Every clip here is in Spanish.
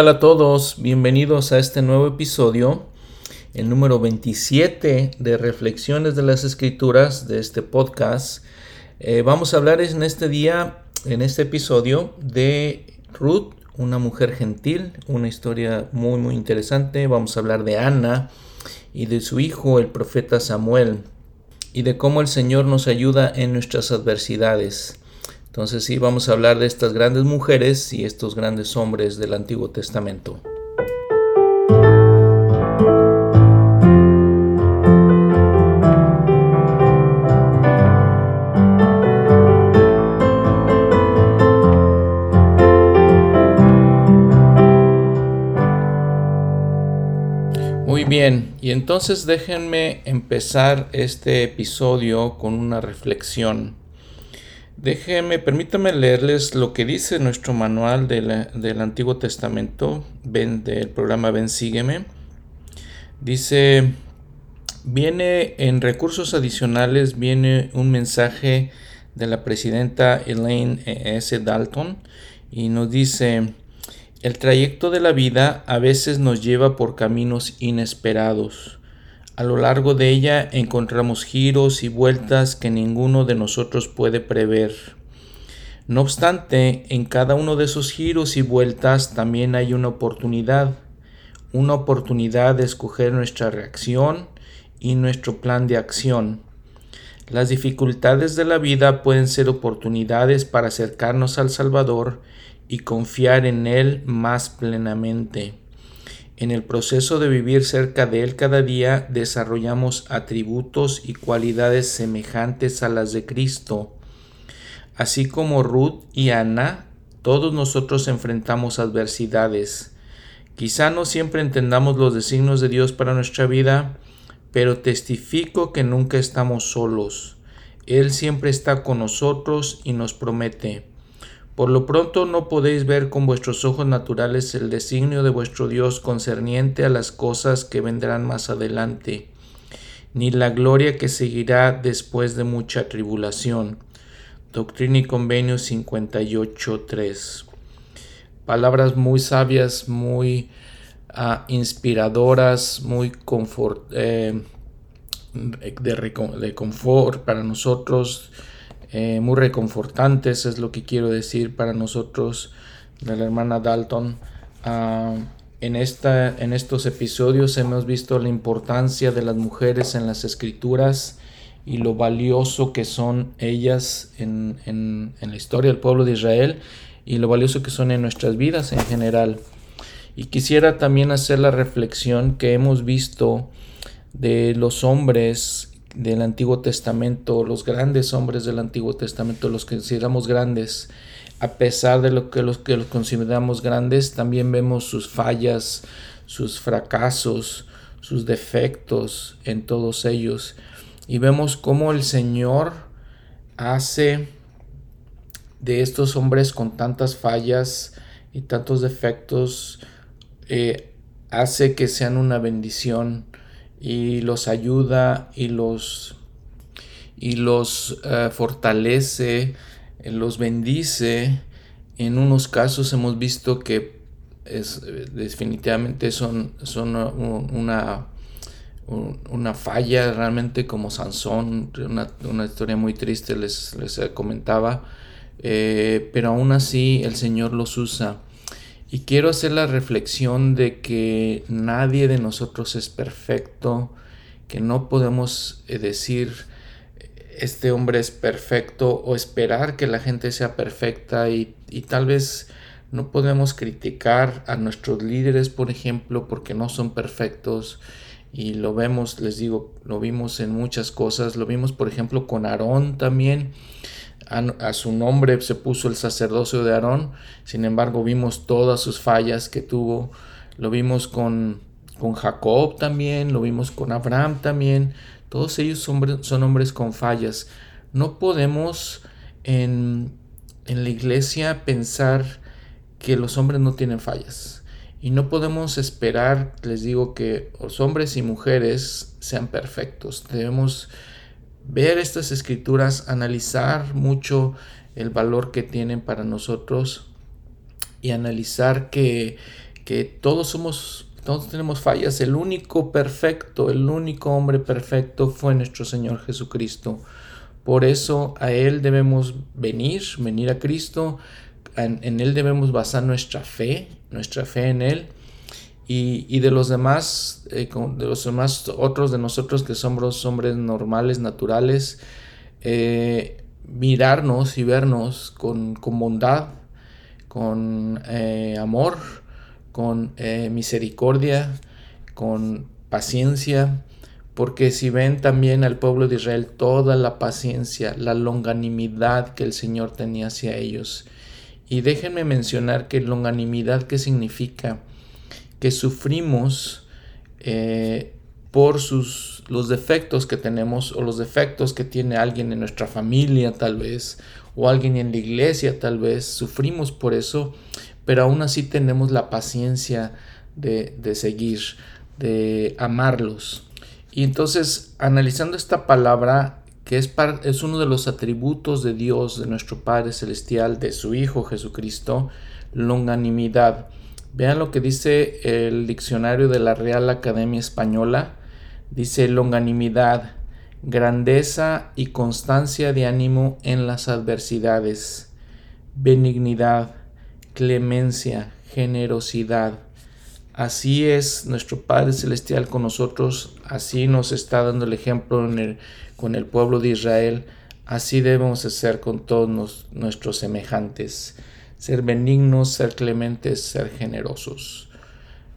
¿Qué tal a todos? Bienvenidos a este nuevo episodio, el número 27 de Reflexiones de las Escrituras de este podcast. Eh, vamos a hablar en este día, en este episodio, de Ruth, una mujer gentil, una historia muy muy interesante. Vamos a hablar de Ana y de su hijo, el profeta Samuel, y de cómo el Señor nos ayuda en nuestras adversidades. Entonces sí, vamos a hablar de estas grandes mujeres y estos grandes hombres del Antiguo Testamento. Muy bien, y entonces déjenme empezar este episodio con una reflexión. Déjenme, permítanme leerles lo que dice nuestro manual del Antiguo Testamento, ven, del programa Ven Sígueme. Dice, viene en recursos adicionales, viene un mensaje de la presidenta Elaine S. Dalton y nos dice, el trayecto de la vida a veces nos lleva por caminos inesperados. A lo largo de ella encontramos giros y vueltas que ninguno de nosotros puede prever. No obstante, en cada uno de esos giros y vueltas también hay una oportunidad, una oportunidad de escoger nuestra reacción y nuestro plan de acción. Las dificultades de la vida pueden ser oportunidades para acercarnos al Salvador y confiar en Él más plenamente. En el proceso de vivir cerca de Él cada día desarrollamos atributos y cualidades semejantes a las de Cristo. Así como Ruth y Ana, todos nosotros enfrentamos adversidades. Quizá no siempre entendamos los designios de Dios para nuestra vida, pero testifico que nunca estamos solos. Él siempre está con nosotros y nos promete, por lo pronto no podéis ver con vuestros ojos naturales el designio de vuestro Dios concerniente a las cosas que vendrán más adelante, ni la gloria que seguirá después de mucha tribulación. Doctrina y Convenio 58.3. Palabras muy sabias, muy uh, inspiradoras, muy confort, eh, de, de confort para nosotros eh, muy reconfortantes, es lo que quiero decir para nosotros de la hermana Dalton. Ah, en, esta, en estos episodios hemos visto la importancia de las mujeres en las escrituras y lo valioso que son ellas en, en, en la historia del pueblo de Israel y lo valioso que son en nuestras vidas en general. Y quisiera también hacer la reflexión que hemos visto de los hombres del Antiguo Testamento, los grandes hombres del Antiguo Testamento, los que consideramos grandes, a pesar de lo que los que los consideramos grandes, también vemos sus fallas, sus fracasos, sus defectos en todos ellos. Y vemos cómo el Señor hace de estos hombres con tantas fallas y tantos defectos, eh, hace que sean una bendición y los ayuda y los, y los eh, fortalece, los bendice. En unos casos hemos visto que es, definitivamente son, son una, una falla realmente como Sansón, una, historia muy triste les, les comentaba, eh, pero aún así el Señor los usa y quiero hacer la reflexión de que nadie de nosotros es perfecto, que no podemos eh, decir este hombre es perfecto o esperar que la gente sea perfecta y, tal vez no podemos criticar a nuestros líderes, por ejemplo, porque no son perfectos. Y lo vemos, les digo, lo vimos en muchas cosas, lo vimos por ejemplo con Aarón también a, su nombre se puso el sacerdocio de Aarón, sin embargo vimos todas sus fallas que tuvo, lo vimos con, con Jacob también, lo vimos con Abraham también, todos ellos son, son hombres con fallas. No podemos en, en la iglesia pensar que los hombres no tienen fallas. Y no podemos esperar, les digo, que los hombres y mujeres sean perfectos. Debemos ver estas escrituras, analizar mucho el valor que tienen para nosotros y analizar que, que todos somos, todos tenemos fallas. El único perfecto, el único hombre perfecto fue nuestro Señor Jesucristo. Por eso a Él debemos venir, venir a Cristo. En, Él debemos basar nuestra fe, nuestra fe en Él. Y, de los demás, eh, de los demás otros de nosotros que somos hombres normales, naturales, eh, mirarnos y vernos con, bondad, con eh, amor, con misericordia, con paciencia, porque si ven también al pueblo de Israel toda la paciencia, la longanimidad que el Señor tenía hacia ellos. Y déjenme mencionar que longanimidad, ¿qué significa? Que sufrimos eh, por sus, los defectos que tenemos o los defectos que tiene alguien en nuestra familia tal vez, o alguien en la iglesia tal vez, sufrimos por eso, pero aún así tenemos la paciencia de, de seguir, de amarlos. Y entonces, analizando esta palabra, que es, es uno de los atributos de Dios, de nuestro Padre Celestial, de su Hijo Jesucristo, longanimidad. Vean lo que dice el diccionario de la Real Academia Española. Dice longanimidad, grandeza y constancia de ánimo en las adversidades, benignidad, clemencia, generosidad, Así es nuestro Padre Celestial con nosotros, así nos está dando el ejemplo con el pueblo de Israel, así debemos ser con todos nuestros semejantes, ser benignos, ser clementes, ser generosos.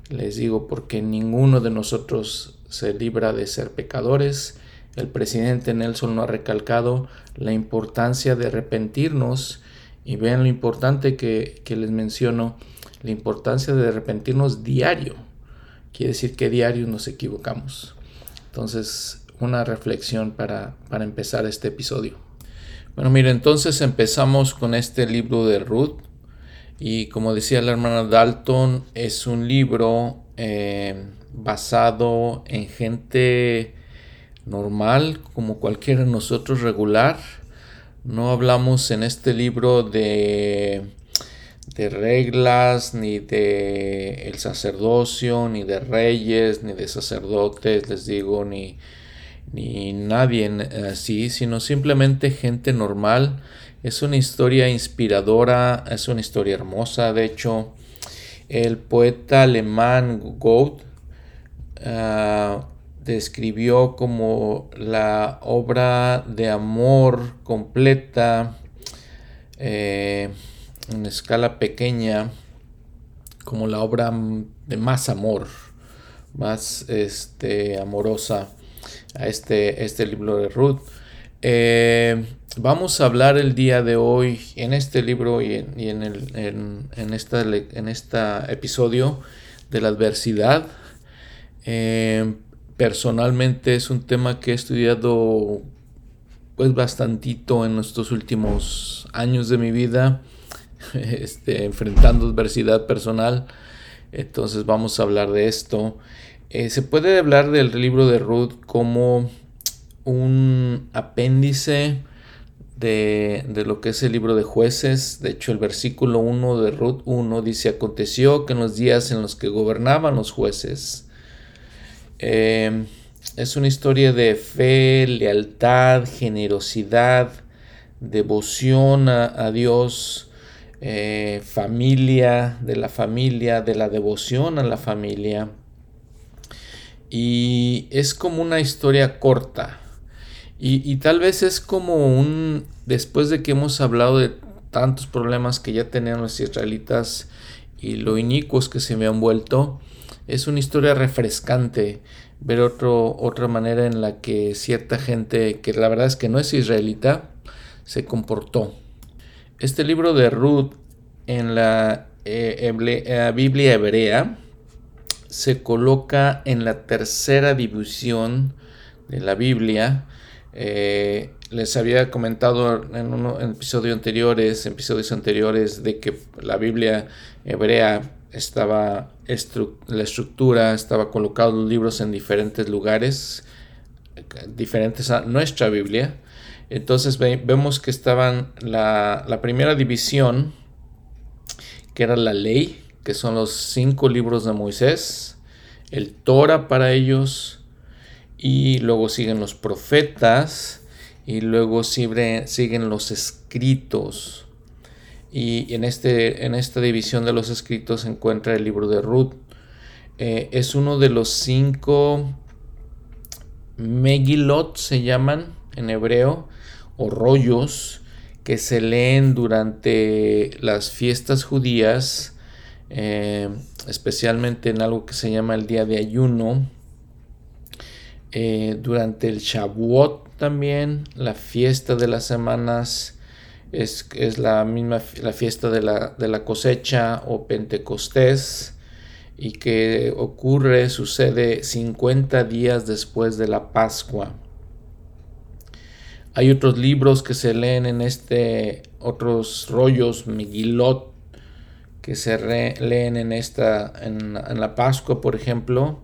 Les digo porque ninguno de nosotros se libra de ser pecadores. El presidente Nelson no ha recalcado la importancia de arrepentirnos y vean lo importante que, que les menciono la importancia de arrepentirnos diario. Quiere decir que diario nos equivocamos. Entonces, una reflexión para, para empezar este episodio. Bueno, mire, entonces empezamos con este libro de Ruth. Y como decía la hermana Dalton, es un libro eh, basado en gente normal, como cualquiera de nosotros regular. No hablamos en este libro de de reglas, ni de el sacerdocio, ni de reyes, ni de sacerdotes, les digo, ni, ni nadie así, sino simplemente gente normal. Es una historia inspiradora, es una historia hermosa, de hecho, el poeta alemán Goethe ah, describió como la obra de amor completa eh, en escala pequeña como la obra de más amor, más este, amorosa a este, este libro de Ruth. Eh, vamos a hablar el día de hoy en este libro y en, el, en, esta, en este episodio de la adversidad. Eh, personalmente es un tema que he estudiado pues bastantito en estos últimos años de mi vida este, enfrentando adversidad personal. Entonces vamos a hablar de esto. Eh, se puede hablar del libro de Ruth como un apéndice de, lo que es el libro de jueces. De hecho, el versículo 1 de Ruth 1 dice, aconteció que en los días en los que gobernaban los jueces, eh, es una historia de fe, lealtad, generosidad, devoción a Dios, eh, familia, de la familia, de la devoción a la familia. Y es como una historia corta. Y, tal vez es como un, después de que hemos hablado de tantos problemas que ya tenían los israelitas y lo inicuos que se me han vuelto, es una historia refrescante ver otro, otra manera en la que cierta gente, que la verdad es que no es israelita, se comportó. Este libro de Ruth en la eh, eh, Biblia hebrea se coloca en la tercera división de la Biblia. Eh, les había comentado en, episodios anteriores, episodios anteriores, de que la Biblia hebrea estaba la estructura, estaba colocados los libros en diferentes lugares, diferentes a nuestra Biblia. Entonces vemos que estaban la, primera división, que era la ley, que son los cinco libros de Moisés, el Torah para ellos, y luego siguen los profetas, y luego siguen los escritos. Y en, este, en esta división de los escritos se encuentra el libro de Ruth. Eh, es uno de los cinco Megilot, se llaman en hebreo, o rollos que se leen durante las fiestas judías, eh, especialmente en algo que se llama el día de ayuno, eh, durante el Shavuot también, la fiesta de las semanas, es, es la misma la fiesta de la, de la cosecha o Pentecostés y que ocurre, sucede 50 días después de la Pascua. Hay otros libros que se leen en este, otros rollos, Megilot, que se leen en esta, en, la Pascua, por ejemplo.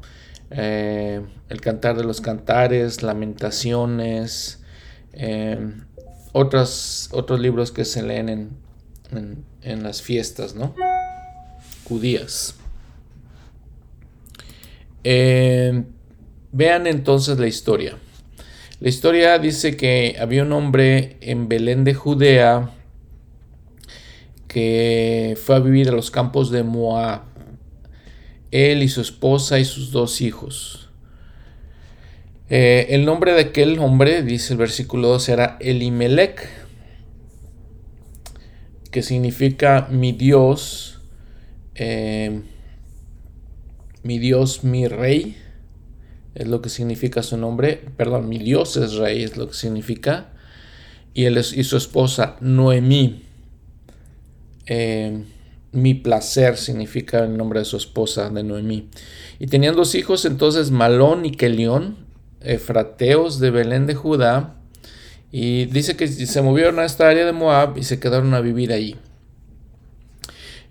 Eh, el Cantar de los Cantares, Lamentaciones, eh, otros, libros que se leen en, en, las fiestas, ¿no? Judías. Eh, vean entonces la historia. La historia dice que había un hombre en Belén de Judea que fue a vivir a los campos de Moab, él y su esposa y sus dos hijos. Eh, el nombre de aquel hombre, dice el versículo 2, era Elimelech, que significa mi Dios, eh, mi Dios, mi rey es lo que significa su nombre, perdón, mi Dios es rey, es lo que significa, y, él y su esposa Noemí. Eh, mi placer significa el nombre de su esposa, de Noemí. Y tenían dos hijos entonces, Malón y Kelión, efrateos de Belén de Judá, y dice que se movieron a esta área de Moab y se quedaron a vivir ahí.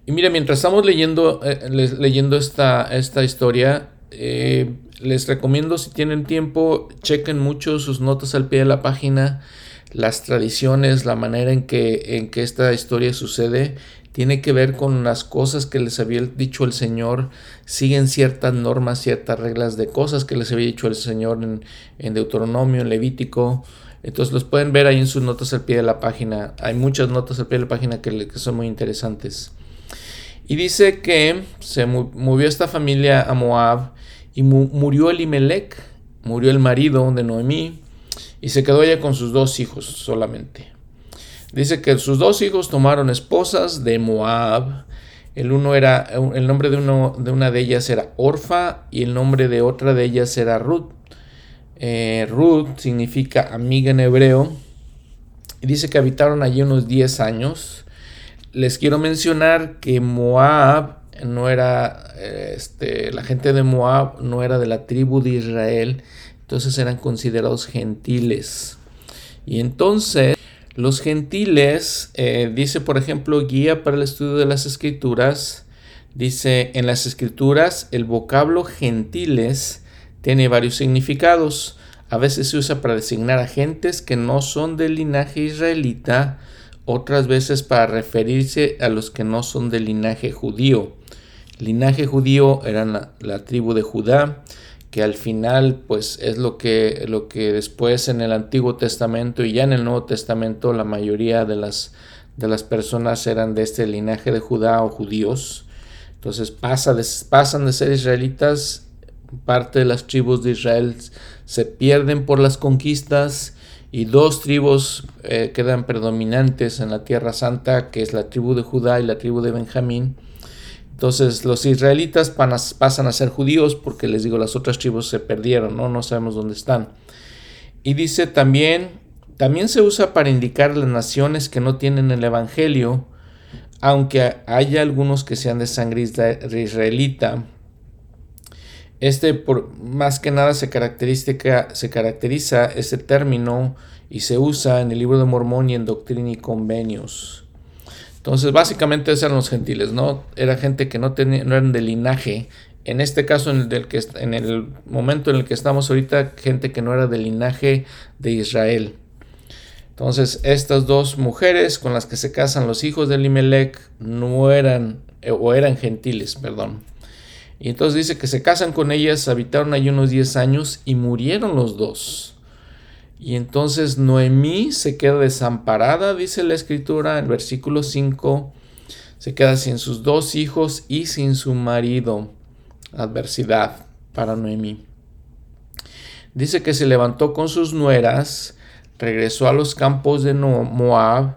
Y mira, mientras estamos leyendo, eh, leyendo esta, esta historia, eh, les recomiendo si tienen tiempo, chequen mucho sus notas al pie de la página, las tradiciones, la manera en que, en que esta historia sucede, tiene que ver con las cosas que les había dicho el Señor, siguen ciertas normas, ciertas reglas de cosas que les había dicho el Señor en, Deuteronomio, en Levítico. Entonces los pueden ver ahí en sus notas al pie de la página. Hay muchas notas al pie de la página que, que son muy interesantes. Y dice que se movió esta familia a Moab y murió Elimelech, murió el marido de Noemí, y se quedó ella con sus dos hijos solamente. Dice que sus dos hijos tomaron esposas de Moab. El uno era, el nombre de, uno, de una de ellas era Orfa y el nombre de otra de ellas era Ruth. Eh, Ruth significa amiga en hebreo. Y dice que habitaron allí unos 10 años. Les quiero mencionar que Moab no era, este, la gente de Moab no era de la tribu de Israel, entonces eran considerados gentiles. Y entonces los gentiles, eh, dice por ejemplo, guía para el estudio de las escrituras, dice en las escrituras el vocablo gentiles tiene varios significados. A veces se usa para designar a gentes que no son del linaje israelita, otras veces para referirse a los que no son del linaje judío linaje judío eran la, tribu de Judá, que al final pues es lo que, lo que después en el Antiguo Testamento y ya en el Nuevo Testamento la mayoría de las, de las personas eran de este linaje de Judá o judíos. Entonces pasa pasan de ser israelitas, parte de las tribus de Israel se pierden por las conquistas y dos tribus eh, quedan predominantes en la Tierra Santa, que es la tribu de Judá y la tribu de Benjamín entonces los israelitas pasan a ser judíos porque les digo, las otras tribus se perdieron, ¿no? No sabemos dónde están. Y dice también, también se usa para indicar las naciones que no tienen el Evangelio, aunque haya algunos que sean de sangre israelita. Este, por, más que nada, se, se caracteriza ese término y se usa en el libro de Mormón y en Doctrina y Convenios. Entonces, básicamente eran los gentiles, ¿no? Era gente que no, tenía, no eran de linaje. En este caso, en el, que, en el momento en el que estamos ahorita, gente que no era del linaje de Israel. Entonces, estas dos mujeres con las que se casan los hijos de Limelech no eran eh, o eran gentiles, perdón. Y entonces dice que se casan con ellas, habitaron ahí unos 10 años y murieron los dos. Y entonces Noemí se queda desamparada, dice la escritura en versículo 5, se queda sin sus dos hijos y sin su marido. Adversidad para Noemí. Dice que se levantó con sus nueras, regresó a los campos de Moab,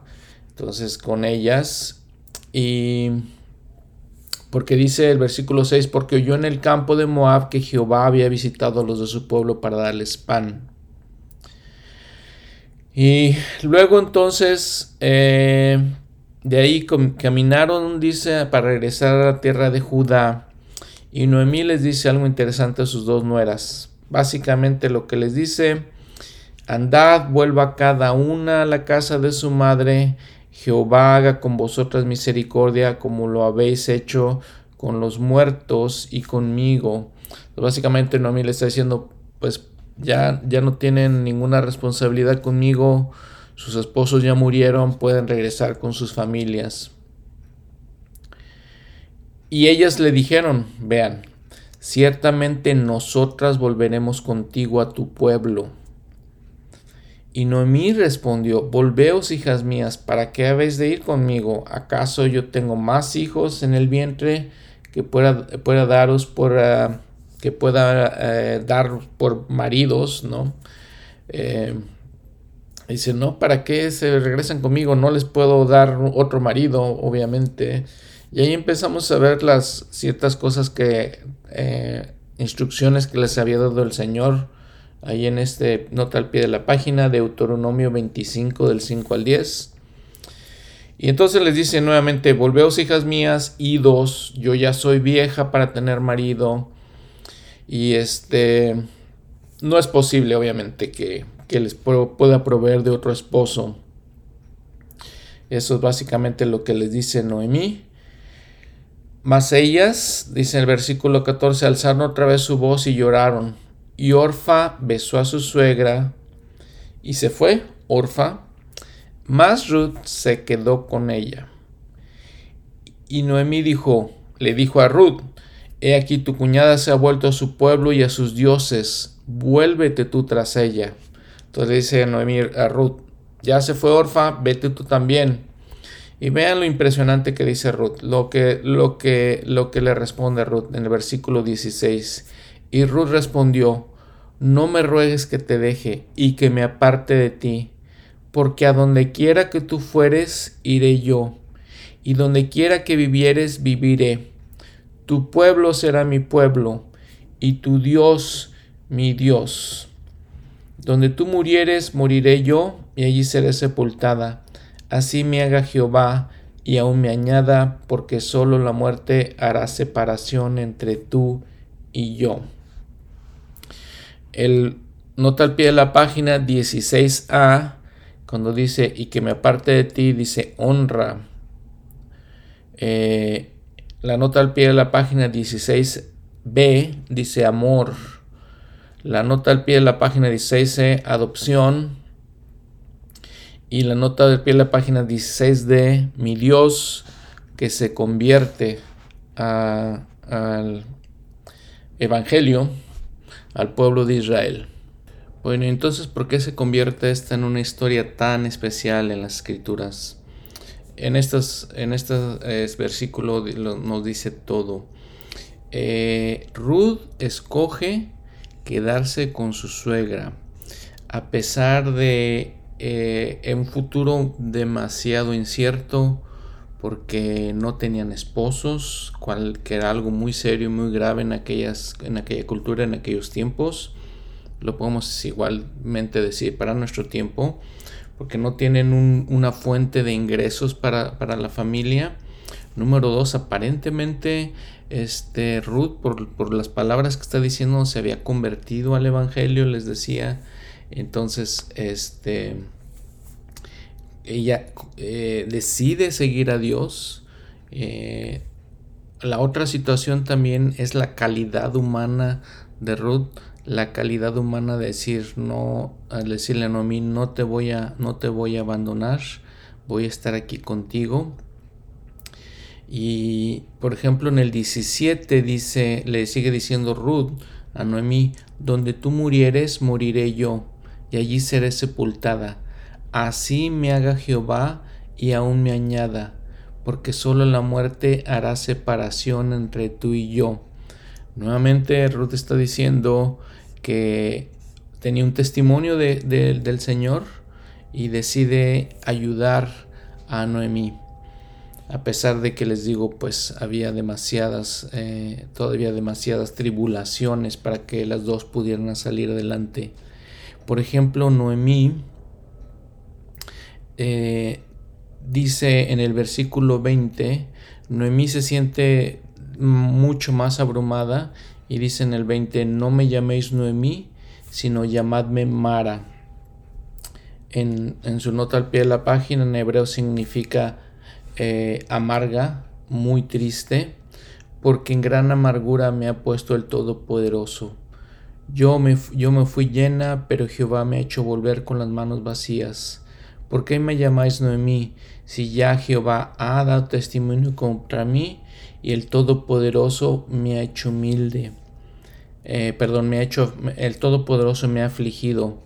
entonces con ellas, y porque dice el versículo 6, porque oyó en el campo de Moab que Jehová había visitado a los de su pueblo para darles pan. Y luego entonces eh, de ahí caminaron, dice, para regresar a la tierra de Judá. Y Noemí les dice algo interesante a sus dos nueras. Básicamente lo que les dice, andad, vuelva cada una a la casa de su madre Jehová haga con vosotras misericordia como lo habéis hecho con los muertos y conmigo. básicamente Noemí le está diciendo, pues ya, ya no tienen ninguna responsabilidad conmigo, sus esposos ya murieron, pueden regresar con sus familias. Y ellas le dijeron, vean, ciertamente nosotras volveremos contigo a tu pueblo y Noemí respondió, Volveos, hijas mías, ¿para qué habéis de ir conmigo? ¿Acaso yo tengo más hijos en el vientre que pueda, pueda daros por ah, que pueda eh, dar por maridos, ¿no? Eh, dice, no, ¿para qué se regresan conmigo? No les puedo dar otro marido, obviamente. Y ahí empezamos a ver las ciertas cosas que, eh, instrucciones que les había dado el Señor ahí en este nota al pie de la página, de Deuteronomio 25 del 5 al 10. Y entonces les dice nuevamente, volveos hijas mías, idos, yo ya soy vieja para tener marido. Y este, no es posible obviamente que, que les pueda proveer de otro esposo. Eso es básicamente lo que les dice Noemí. Mas ellas, dice el versículo 14, alzaron otra vez su voz y lloraron y Orfa besó a su suegra y se fue, Orfa, mas Ruth se quedó con ella. Y Noemí dijo, le dijo a Ruth, he aquí tu cuñada se ha vuelto a su pueblo y a sus dioses, vuélvete tú tras ella. Entonces dice Noemí a Ruth, ya se fue Orfa, vete tú también. Y vean lo impresionante que dice Ruth, lo que, lo que, lo que le responde Ruth en el versículo 16. Y Ruth respondió, no me ruegues que te deje y que me aparte de ti, porque a donde quiera que tú fueres, iré yo, y donde quiera que vivieres, viviré. Tu pueblo será mi pueblo, y tu Dios mi Dios. Donde tú murieres, moriré yo, y allí seré sepultada. Así me haga Jehová, y aún me añada, porque solo la muerte hará separación entre tú y yo. El nota al pie de la página 16a, cuando dice y que me aparte de ti, dice honra. Eh, la nota al pie de la página 16b dice amor. La nota al pie de la página 16c, adopción. Y la nota al pie de la página 16d, mi Dios que se convierte al Evangelio al pueblo de Israel. Bueno, entonces, ¿por qué se convierte esta en una historia tan especial en las escrituras? En estos, en este versículo nos dice todo. Eh, Ruth escoge quedarse con su suegra, a pesar de eh, un futuro demasiado incierto, porque no tenían esposos, cual, que era algo muy serio y muy grave en, aquellas, en aquella cultura, en aquellos tiempos. Lo podemos igualmente decir para nuestro tiempo, porque no tienen una fuente de ingresos para, la familia. Número dos, aparentemente este, Ruth, por, por, las palabras que está diciendo, se había convertido al Evangelio, les decía. Entonces, este ella eh, decide seguir a Dios. Eh, la otra situación también es la calidad humana de Ruth, la calidad humana de decir no, al decirle a Noemí, no te voy a, no te voy a abandonar, voy a estar aquí contigo. Y por ejemplo en el 17 dice, le sigue diciendo Ruth a Noemí, donde tú murieres, moriré yo, y allí seré sepultada. Así me haga Jehová y aún me añada, porque solo la muerte hará separación entre tú y yo. Nuevamente Ruth está diciendo que tenía un testimonio del Señor y decide ayudar a Noemí. A pesar de que les digo, pues había demasiadas, eh, todavía demasiadas tribulaciones para que las dos pudieran salir adelante. Por ejemplo, Noemí eh, dice en el versículo 20, Noemí se siente mucho más abrumada y dice en el 20, no me llaméis Noemí, sino llamadme Mara. En, su nota al pie de la página en hebreo significa eh, amarga, muy triste, porque en gran amargura me ha puesto el Todopoderoso. Yo me, yo me fui llena, pero Jehová me ha hecho volver con las manos vacías. ¿Por qué me llamáis Noemí, si ya Jehová ha dado testimonio contra mí y el Todopoderoso me ha hecho humilde? Eh, perdón, me ha hecho, el Todopoderoso me ha afligido.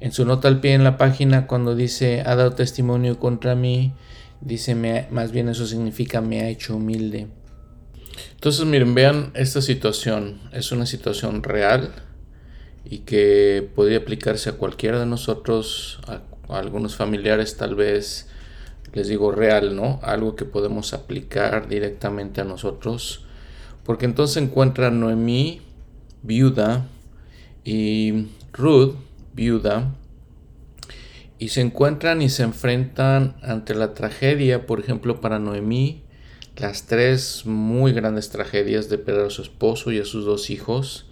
En su nota al pie en la página, cuando dice ha dado testimonio contra mí, dice más bien eso significa me ha hecho humilde. Entonces, miren, vean esta situación. Es una situación real y que podría aplicarse a cualquiera de nosotros, a algunos familiares tal vez, les digo real, ¿no? Algo que podemos aplicar directamente a nosotros. Porque entonces encuentra Noemí viuda y Ruth, viuda, y se encuentran y se enfrentan ante la tragedia, por ejemplo, para Noemí, las tres muy grandes tragedias de perder a su esposo y a sus dos hijos,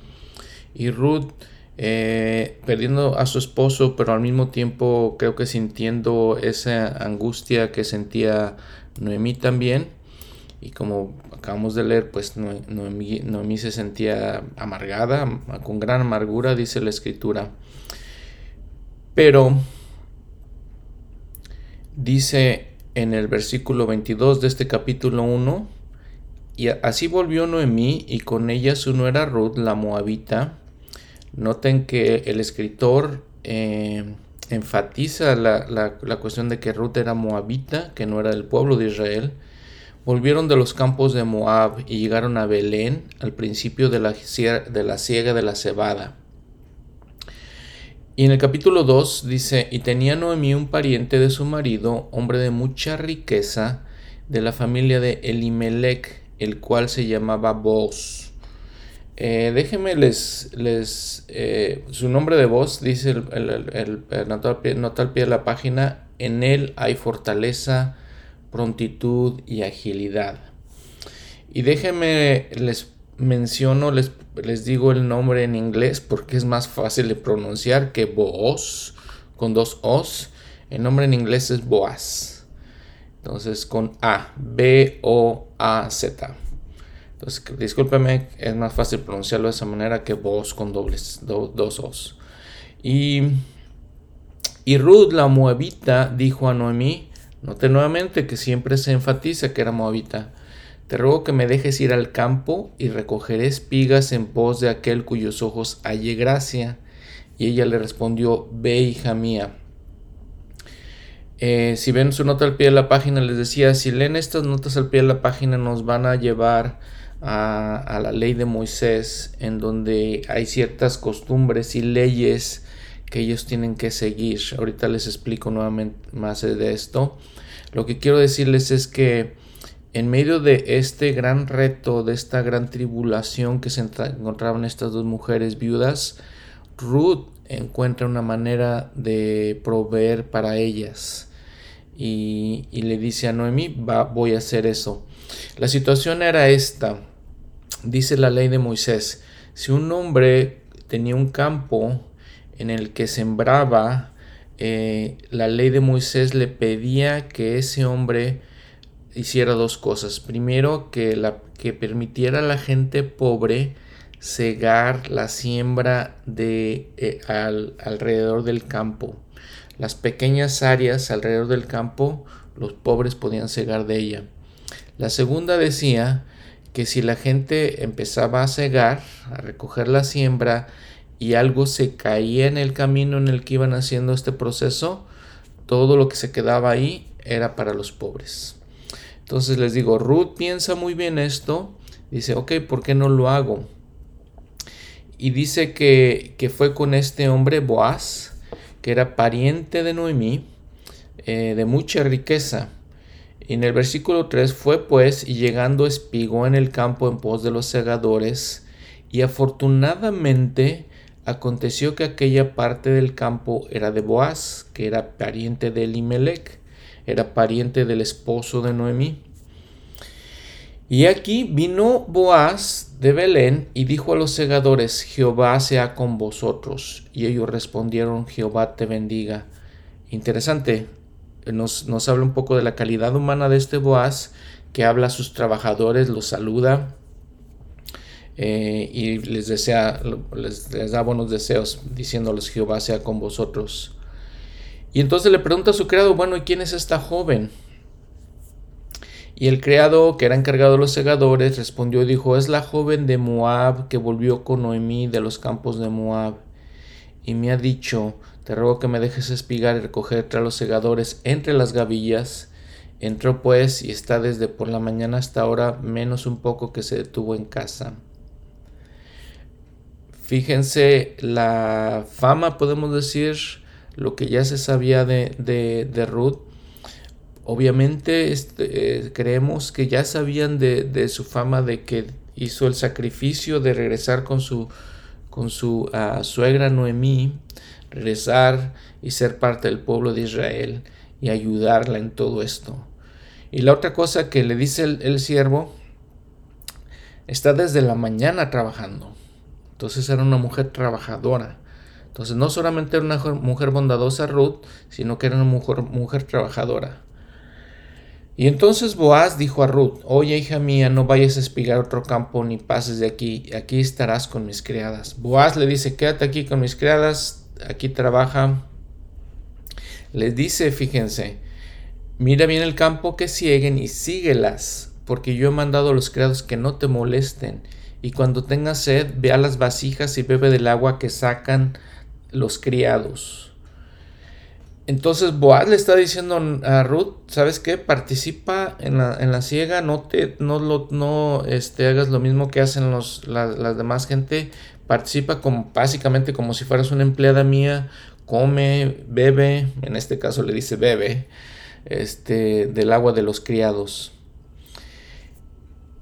y Ruth eh, perdiendo a su esposo, pero al mismo tiempo creo que sintiendo esa angustia que sentía Noemí también, y como acabamos de leer, pues Noemí, se sentía amargada, con gran amargura, dice la escritura. Pero dice en el versículo 22 de este capítulo 1, y así volvió Noemí y con ella su nuera Ruth, la moabita. Noten que el escritor eh, enfatiza la, la cuestión de que Ruth era moabita, que no era del pueblo de Israel Volvieron de los campos de Moab y llegaron a Belén al principio de la, de la siega de la cebada. Y en el capítulo 2 dice, y tenía Noemí un pariente de su marido, hombre de mucha riqueza, de la familia de Elimelech, el cual se llamaba Boz. Eh, déjenme les, les eh, su nombre de Boz, dice el, el, el, nota al pie de la página, en él hay fortaleza, prontitud y agilidad. Y déjenme, les menciono, les, les digo el nombre en inglés porque es más fácil de pronunciar que Boaz, con dos O's. El nombre en inglés es Boaz. Entonces con A, B-O-A-Z. Entonces, discúlpeme, es más fácil pronunciarlo de esa manera que Boaz con dobles, dos O's. Y, y Ruth, la moabita, dijo a Noemí, Note nuevamente que siempre se enfatiza que era moabita. Te ruego que me dejes ir al campo y recogeré espigas en pos de aquel cuyos ojos halle gracia. Y ella le respondió, ve hija mía. Eh, si ven su nota al pie de la página, les decía, si leen estas notas al pie de la página nos van a llevar a, la ley de Moisés, en donde hay ciertas costumbres y leyes que ellos tienen que seguir. Ahorita les explico nuevamente más de esto. Lo que quiero decirles es que en medio de este gran reto, de esta gran tribulación que se encontraban estas dos mujeres viudas, Ruth encuentra una manera de proveer para ellas. Y, le dice a Noemí, va, voy a hacer eso. La situación era esta. Dice la ley de Moisés, si un hombre tenía un campo en el que sembraba, eh, la ley de Moisés le pedía que ese hombre hiciera dos cosas. Primero, que, la, que permitiera a la gente pobre cegar la siembra de, eh, alrededor del campo. Las pequeñas áreas alrededor del campo, los pobres podían cegar de ella. La segunda decía que si la gente empezaba a cegar, a recoger la siembra, y algo se caía en el camino en el que iban haciendo este proceso, todo lo que se quedaba ahí era para los pobres. Entonces les digo, Ruth piensa muy bien esto, dice, ok, ¿por qué no lo hago? Y dice que, que fue con este hombre, Boaz, que era pariente de Noemí, eh, de mucha riqueza. En el versículo 3 fue pues y llegando espigó en el campo en pos de los segadores y afortunadamente Aconteció que aquella parte del campo era de Boaz, que era pariente de Elimelech, era pariente del esposo de Noemí. Y aquí vino Boaz de Belén y dijo a los segadores, Jehová sea con vosotros. Y ellos respondieron, Jehová te bendiga. Interesante, nos, nos habla un poco de la calidad humana de este Boaz, que habla a sus trabajadores, los saluda, eh, y les desea, les, da buenos deseos, diciéndoles Jehová sea con vosotros. Y entonces le pregunta a su criado, bueno, ¿y quién es esta joven? Y el criado, que era encargado de los segadores, respondió y dijo, es la joven de Moab que volvió con Noemí de los campos de Moab. Y me ha dicho, te ruego que me dejes espigar y recoger entre los segadores entre las gavillas. Entró pues y está desde por la mañana hasta ahora menos un poco que se detuvo en casa. Fíjense la fama, podemos decir, lo que ya se sabía de, Ruth. Obviamente este, eh, creemos que ya sabían de, su fama de que hizo el sacrificio de regresar con su, con su ah, suegra Noemí, regresar y ser parte del pueblo de Israel y ayudarla en todo esto. Y la otra cosa que le dice el siervo, está desde la mañana trabajando. Entonces era una mujer trabajadora. Entonces no solamente era una mujer bondadosa Ruth, sino que era una mujer, mujer trabajadora. Y entonces Boaz dijo a Ruth, oye hija mía, no vayas a espigar otro campo ni pases de aquí, aquí estarás con mis criadas. Boaz le dice, quédate aquí con mis criadas, aquí trabaja. Les dice, fíjense, mira bien el campo que siguen y síguelas, porque yo he mandado a los criados que no te molesten y cuando tengas sed, ve a las vasijas y bebe del agua que sacan los criados. Entonces Boaz le está diciendo a Ruth, ¿sabes qué? Participa en la, en la ciega, no te, no lo, no, este, hagas lo mismo que hacen los, la, demás gente, participa como, básicamente como si fueras una empleada mía, come, bebe, en este caso le dice bebe, este, del agua de los criados.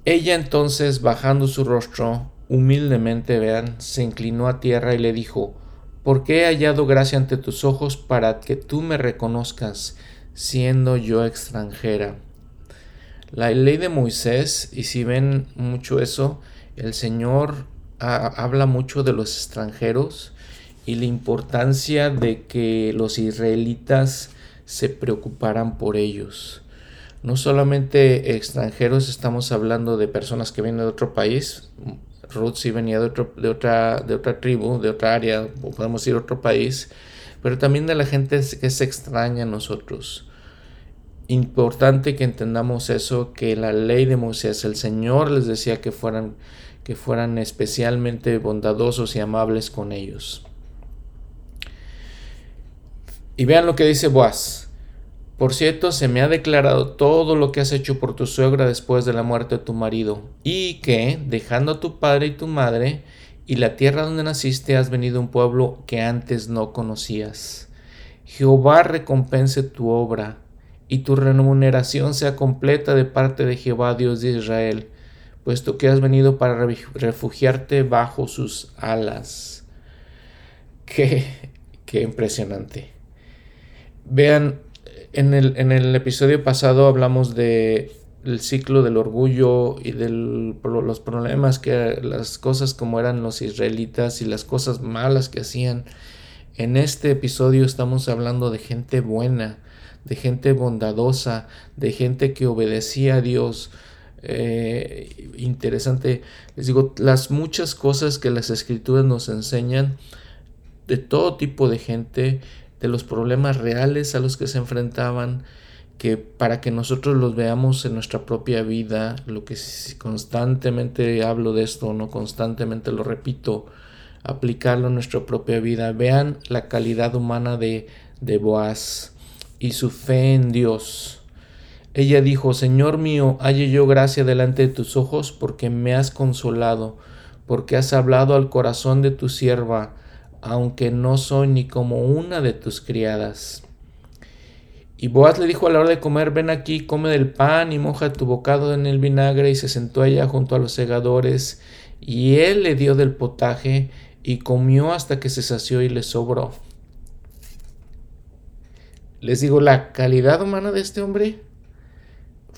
Ella entonces, bajando su rostro, humildemente, vean, se inclinó a tierra y le dijo, ¿por qué he hallado gracia ante tus ojos para que tú me reconozcas, siendo yo extranjera? La ley de Moisés, y si ven mucho eso, el Señor habla mucho de los extranjeros y la importancia de que los israelitas se preocuparan por ellos no solamente extranjeros, estamos hablando de personas que vienen de otro país. Ruth sí venía de, de, otra, de otra tribu, de otra área, podemos ir a otro país, pero también de la gente que se extraña a nosotros. Importante que entendamos eso, que la ley de Moisés, el Señor les decía que fueran, que fueran especialmente bondadosos y amables con ellos. Y vean lo que dice Boaz. Por cierto, se me ha declarado todo lo que has hecho por tu suegra después de la muerte de tu marido, y que, dejando a tu padre y tu madre, y la tierra donde naciste, has venido a un pueblo que antes no conocías. Jehová recompense tu obra, y tu remuneración sea completa de parte de Jehová Dios de Israel, puesto que has venido para refugiarte bajo sus alas. Qué, qué impresionante. Vean en el, episodio pasado hablamos de el ciclo del orgullo y de los problemas que las cosas como eran los israelitas y las cosas malas que hacían. En este episodio estamos hablando de gente buena, de gente bondadosa, de gente que obedecía a Dios. Eh, interesante, les digo, las muchas cosas que las escrituras nos enseñan de todo tipo de gente, de los problemas reales a los que se enfrentaban, que para que nosotros los veamos en nuestra propia vida, lo que constantemente hablo de esto, no constantemente lo repito, aplicarlo en nuestra propia vida. Vean la calidad humana de, de Boaz y su fe en Dios. Ella dijo, Señor mío, halle yo gracia delante de tus ojos, porque me has consolado, porque has hablado al corazón de tu sierva, aunque no soy ni como una de tus criadas. Y Boaz le dijo a la hora de comer, ven aquí, come del pan y moja tu bocado en el vinagre, y se sentó ella junto a los segadores, y él le dio del potaje, y comió hasta que se sació y le sobró. Les digo, la calidad humana de este hombre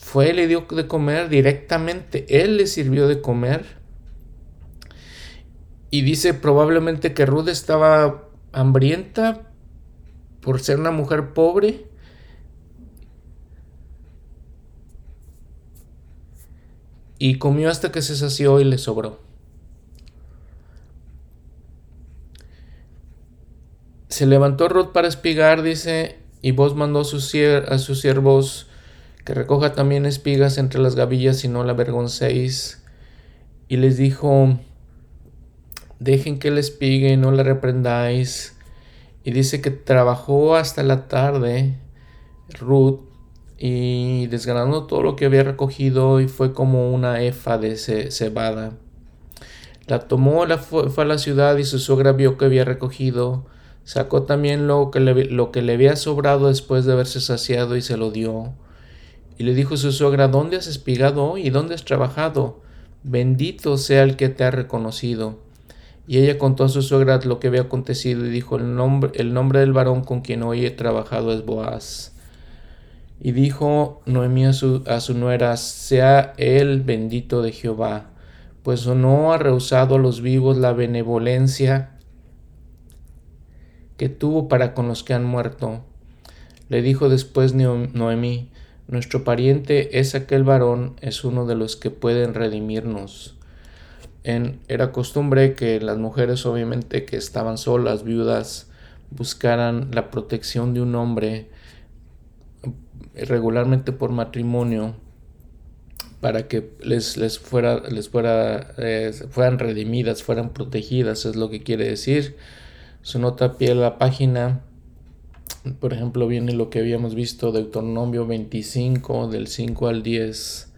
fue, le dio de comer directamente, él le sirvió de comer. Y dice probablemente que Ruth estaba hambrienta por ser una mujer pobre. Y comió hasta que se sació y le sobró. Se levantó Ruth para espigar, dice, y vos mandó a sus, a sus siervos que recoja también espigas entre las gavillas y no la avergoncéis. Y les dijo, dejen que la espigue y no la reprendáis. Y dice que trabajó hasta la tarde Ruth y desgranando todo lo que había recogido y fue como una efa de cebada. La tomó, la fue, a la ciudad y su suegra vio que había recogido. Sacó también lo que, lo que le había sobrado después de haberse saciado y se lo dio. Y le dijo su suegra, ¿dónde has espigado hoy? ¿Y dónde has trabajado? Bendito sea el que te ha reconocido. Y ella contó a su suegra lo que había acontecido y dijo, el nombre, el nombre del varón con quien hoy he trabajado es Boaz. Y dijo Noemí a su, a su nuera, sea él bendito de Jehová, pues no ha rehusado a los vivos la benevolencia que tuvo para con los que han muerto. Le dijo después Noemí, nuestro pariente es aquel varón, es uno de los que pueden redimirnos. En, era costumbre que las mujeres obviamente que estaban solas, viudas, buscaran la protección de un hombre regularmente por matrimonio para que les, les fuera, les fuera, eh, fueran redimidas, fueran protegidas, es lo que quiere decir. Su nota a la página por ejemplo, viene lo que habíamos visto de Deuteronomio 25, del 5 al 10.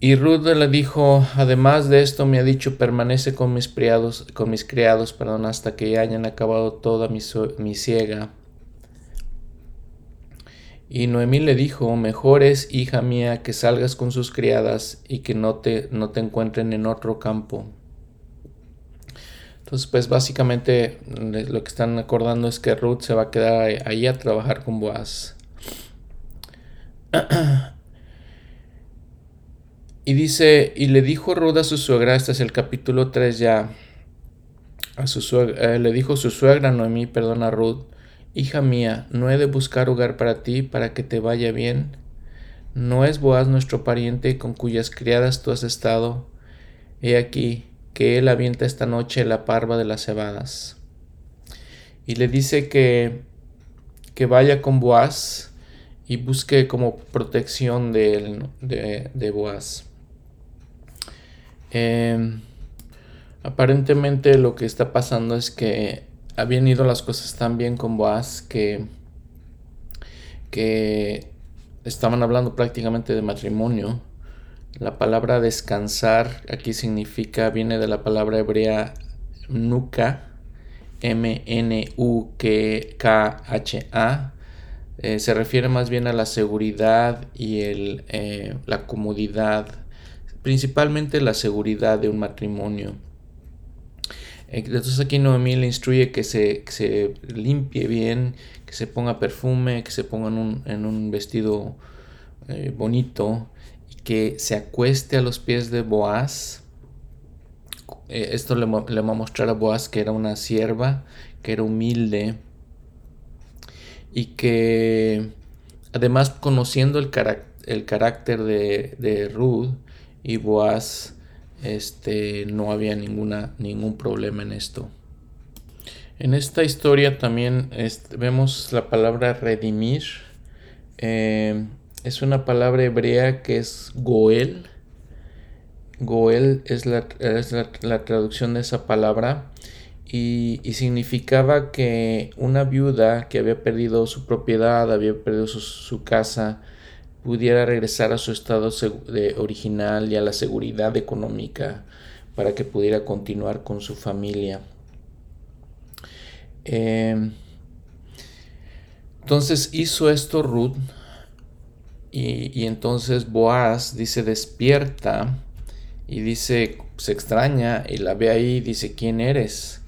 Y Ruth le dijo, además de esto me ha dicho, permanece con mis criados, con mis criados perdón, hasta que hayan acabado toda mi, mi siega. Y Noemí le dijo, mejor es, hija mía, que salgas con sus criadas y que no te, no te encuentren en otro campo. Entonces, pues básicamente mm, lo que están acordando es que Ruth se va a quedar ahí a trabajar con Boaz. Y dice, y le dijo Ruth a su suegra, este es el capítulo 3 ya, a su suegra, eh, le dijo su suegra Noemí, perdona Ruth, hija mía, no he de buscar hogar para ti para que te vaya bien. ¿No es Boaz nuestro pariente con cuyas criadas tú has estado? He aquí, que él avienta esta noche la parva de las cebadas. Y le dice que, que vaya con Boaz y busque como protección de, de, de Boaz. Em, aparentemente lo que está pasando es que habían ido las cosas tan bien con Boaz que, que estaban hablando prácticamente de matrimonio la palabra descansar aquí significa, viene de la palabra hebrea nuka, M-N-U-K-H-A. Eh, se refiere más bien a la seguridad y el, eh, la comodidad, principalmente la seguridad de un matrimonio. Entonces aquí Noemí le instruye que se, se, limpie bien, que se ponga perfume, que se ponga en un, vestido eh, bonito que se acueste a los pies de Boaz. Eh, esto le, va a mostrar a Boaz que era una sierva, que era humilde y que además conociendo el, el carácter de, de, Ruth y Boaz, este, no había ninguna, ningún problema en esto. En esta historia también vemos la palabra redimir. Eh, es una palabra hebrea que es Goel. Goel es la, traducción de esa palabra y, significaba que una viuda que había perdido su propiedad, había perdido su, casa, pudiera regresar a su estado original y a la seguridad económica para que pudiera continuar con su familia. Eh, entonces hizo esto Ruth y, entonces Boaz dice despierta y dice se extraña y la ve ahí y dice ¿quién eres?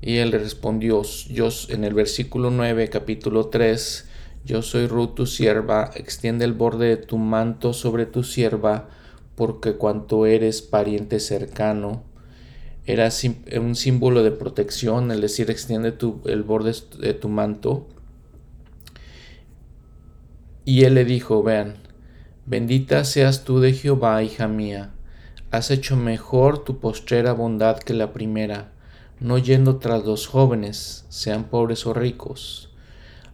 Y él le respondió yo en el versículo 9 capítulo 3 yo soy Ruth tu sierva extiende el borde de tu manto sobre tu sierva porque cuanto eres pariente cercano era un símbolo de protección, el decir extiende tu, el borde de tu manto. Y él le dijo, vean, bendita seas tú de Jehová, hija mía, has hecho mejor tu postrera bondad que la primera, no yendo tras los jóvenes, sean pobres o ricos.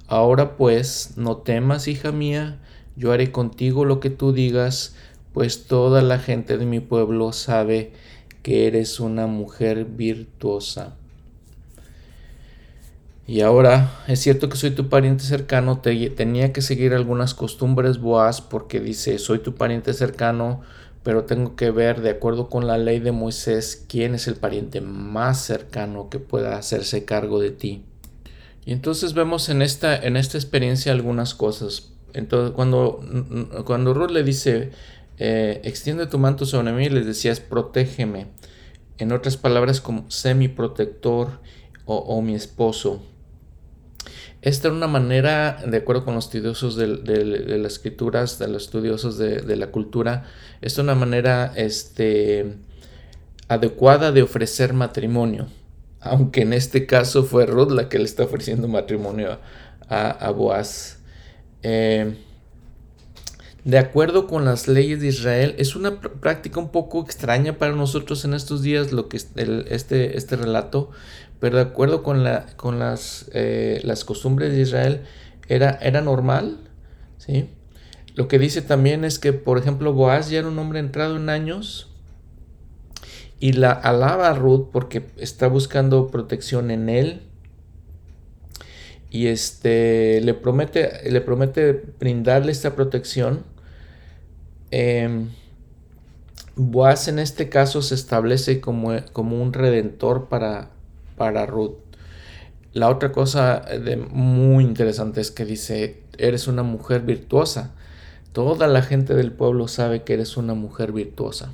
Ahora pues, no temas, hija mía, yo haré contigo lo que tú digas, pues toda la gente de mi pueblo sabe que eres una mujer virtuosa. Y ahora, es cierto que soy tu pariente cercano, tenía que seguir algunas costumbres Boaz porque dice, soy tu pariente cercano, pero tengo que ver, de acuerdo con la ley de Moisés, quién es el pariente más cercano que pueda hacerse cargo de ti. Y entonces vemos en esta, en esta experiencia algunas cosas. Entonces, cuando, cuando Ruth le dice, eh, extiende tu manto sobre mí, les decías, protégeme. En otras palabras, como semi protector o, mi esposo. Esta era una manera, de acuerdo con los estudiosos de, las escrituras, de los estudiosos de, la cultura, es una manera este, adecuada de ofrecer matrimonio. Aunque en este caso fue Ruth la que le está ofreciendo matrimonio a, Boaz. Eh, de acuerdo con las leyes de Israel, es una práctica un poco extraña para nosotros en estos días lo que este, este relato, pero de acuerdo con, la, con las, eh, las costumbres de Israel era, era normal. ¿sí? Lo que dice también es que, por ejemplo, Boaz ya era un hombre entrado en años y la alaba a Ruth porque está buscando protección en él y este le promete le promete brindarle esta protección eh, Boaz en este caso se establece como, como un redentor para, para Ruth. La otra cosa de, muy interesante es que dice, eres una mujer virtuosa. Toda la gente del pueblo sabe que eres una mujer virtuosa.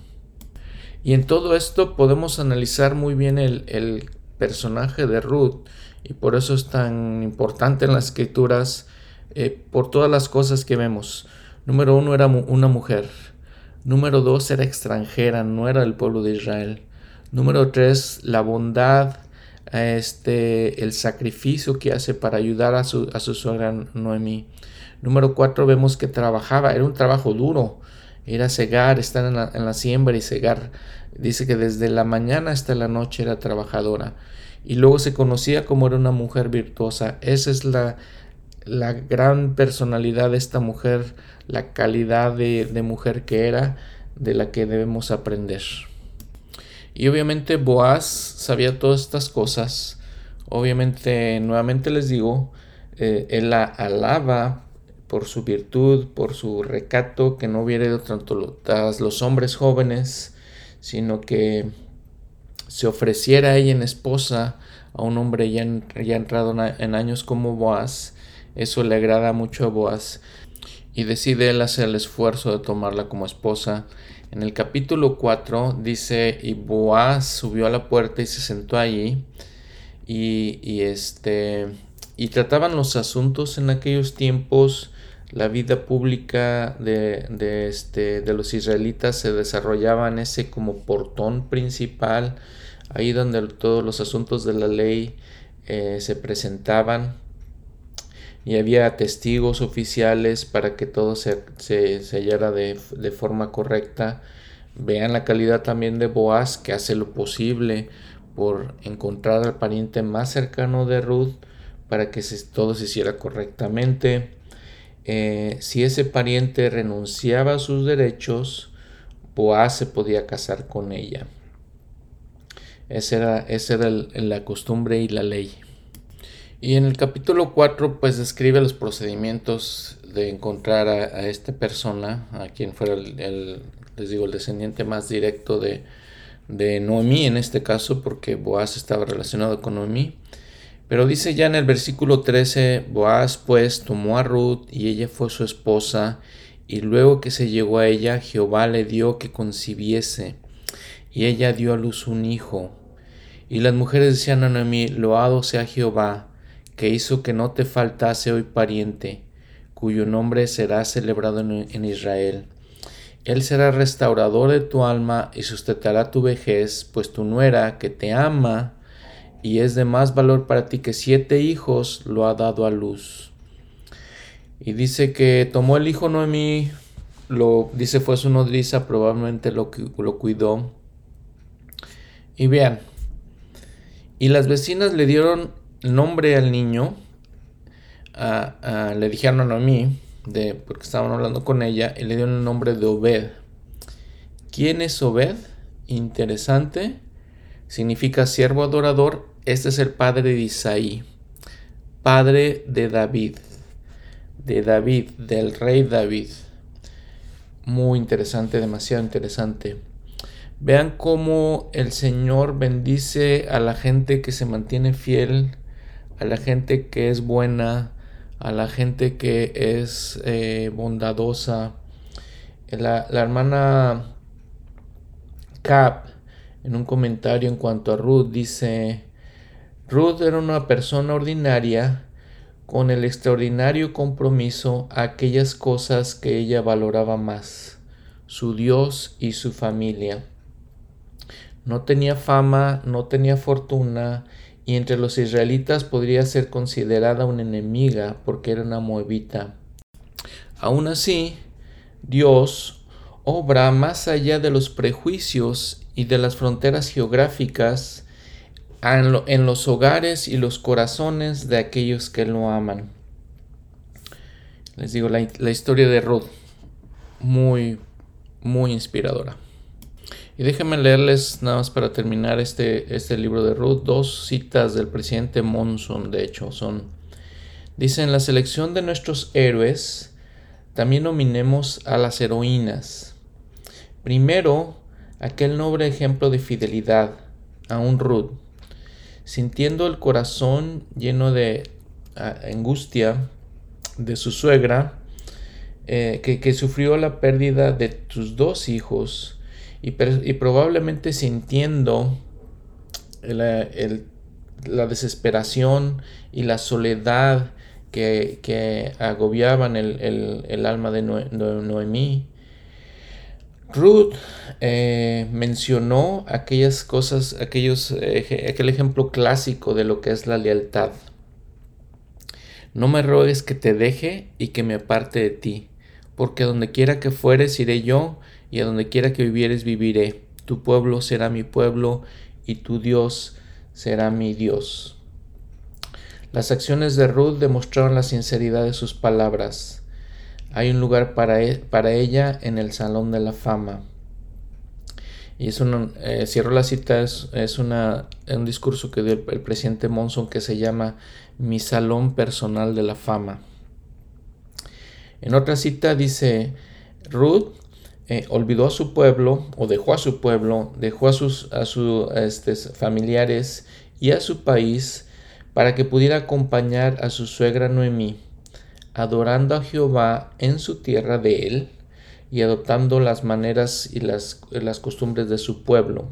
Y en todo esto podemos analizar muy bien el, personaje de Ruth y por eso es tan importante en las escrituras eh, por todas las cosas que vemos. Número uno era una mujer. Número dos era extranjera, no era del pueblo de Israel. Número tres, la bondad, este, el sacrificio que hace para ayudar a su, a su suegra Noemí. Número cuatro, vemos que trabajaba, era un trabajo duro. Era cegar, estar en la, en la siembra y cegar. Dice que desde la mañana hasta la noche era trabajadora. Y luego se conocía como era una mujer virtuosa. Esa es la, la gran personalidad de esta mujer, la calidad de, mujer que era, de la que debemos aprender. Y obviamente Boaz sabía todas estas cosas. Obviamente, nuevamente les digo, eh, él la alaba por su virtud, por su recato, que no hubiera tanto los hombres jóvenes, sino que se ofreciera ella en esposa a un hombre ya, ya entrado en años como Boaz eso le agrada mucho a Boaz y decide él hacer el esfuerzo de tomarla como esposa. En el capítulo 4 dice, y Boaz subió a la puerta y se sentó allí y, este y trataban los asuntos en aquellos tiempos. La vida pública de, este, de los israelitas se desarrollaba en ese como portón principal, ahí donde todos los asuntos de la ley eh, se presentaban y había testigos oficiales para que todo se, hallara de, forma correcta. Vean la calidad también de Boaz que hace lo posible por encontrar al pariente más cercano de Ruth para que todo se hiciera correctamente. Eh, si ese pariente renunciaba a sus derechos, Boaz se podía casar con ella. Esa era la costumbre y la ley. Y en el capítulo 4 pues describe los procedimientos de encontrar a, esta persona, a quien fuera el, les digo, el descendiente más directo de, de Noemí en este caso, porque Boaz estaba relacionado con Noemí. Pero dice ya en el versículo 13, Boaz pues tomó a Ruth y ella fue su esposa, y luego que se llegó a ella, Jehová le dio que concibiese, y ella dio a luz un hijo. Y las mujeres decían a Noemí, loado sea Jehová, que hizo que no te faltase hoy pariente, cuyo nombre será celebrado en, Israel. Él será restaurador de tu alma y sustentará tu vejez, pues tu nuera, que te ama y es de más valor para ti que siete hijos, lo ha dado a luz. Y dice que tomó el hijo Noemí, lo dice fue su nodriza, probablemente lo, lo cuidó. Y vean, y las vecinas le dieron nombre al niño, le dijeron a Noemí, de, porque estaban hablando con ella, y le dieron el nombre de Obed. ¿Quién es Obed? Interesante. Significa siervo adorador. Este es el padre de Isaí, padre de David, de David, del rey David. Muy interesante, demasiado interesante. Vean cómo el Señor bendice a la gente que se mantiene fiel, a la gente que es buena, a la gente que es eh, bondadosa. La, la, hermana Cap, en un comentario en cuanto a Ruth, dice, Ruth era una persona ordinaria con el extraordinario compromiso a aquellas cosas que ella valoraba más, su Dios y su familia. No tenía fama, no tenía fortuna, y entre los israelitas podría ser considerada una enemiga porque era una moabita. Aún así, Dios obra más allá de los prejuicios y de las fronteras geográficas en, los hogares y los corazones de aquellos que lo aman. Les digo, la, la historia de Ruth, muy, muy inspiradora. Y déjenme leerles, nada más para terminar este, este libro de Ruth, dos citas del presidente Monson, de hecho, son, dice, en la selección de nuestros héroes, también nominemos a las heroínas. Primero, aquel noble ejemplo de fidelidad, a un Ruth, sintiendo el corazón lleno de angustia de su suegra, eh, que, que sufrió la pérdida de sus dos hijos, y, probablemente sintiendo la desesperación y la soledad que, agobiaban el, alma de, Noemí, Ruth eh, mencionó aquellas cosas, aquellos, aquel ejemplo clásico de lo que es la lealtad. No me rogues que te deje y que me aparte de ti, porque donde quiera que fueres iré yo y a donde quiera que vivieres viviré. Tu pueblo será mi pueblo y tu Dios será mi Dios. Las acciones de Ruth demostraron la sinceridad de sus palabras. Hay un lugar para, e, ella en el Salón de la Fama. Y es un, eh, cierro la cita, es, un discurso que dio el presidente Monson que se llama Mi Salón Personal de la Fama. En otra cita dice, Ruth eh, olvidó a su pueblo o dejó a su pueblo, dejó a sus a sus este, familiares y a su país para que pudiera acompañar a su suegra Noemí, adorando a Jehová en su tierra de él y adoptando las maneras y las, las costumbres de su pueblo.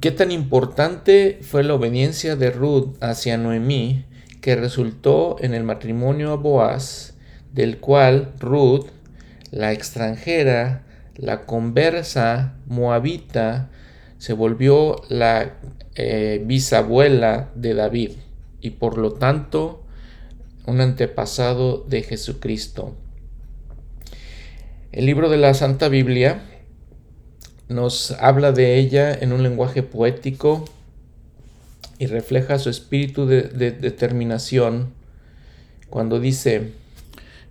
¿Qué tan importante fue la obediencia de Ruth hacia Noemí que resultó en el matrimonio a Boaz? Del cual Ruth, la extranjera, la conversa moabita, se volvió la eh, bisabuela de David y por lo tanto un antepasado de Jesucristo. El libro de la Santa Biblia nos habla de ella en un lenguaje poético y refleja su espíritu de, determinación cuando dice,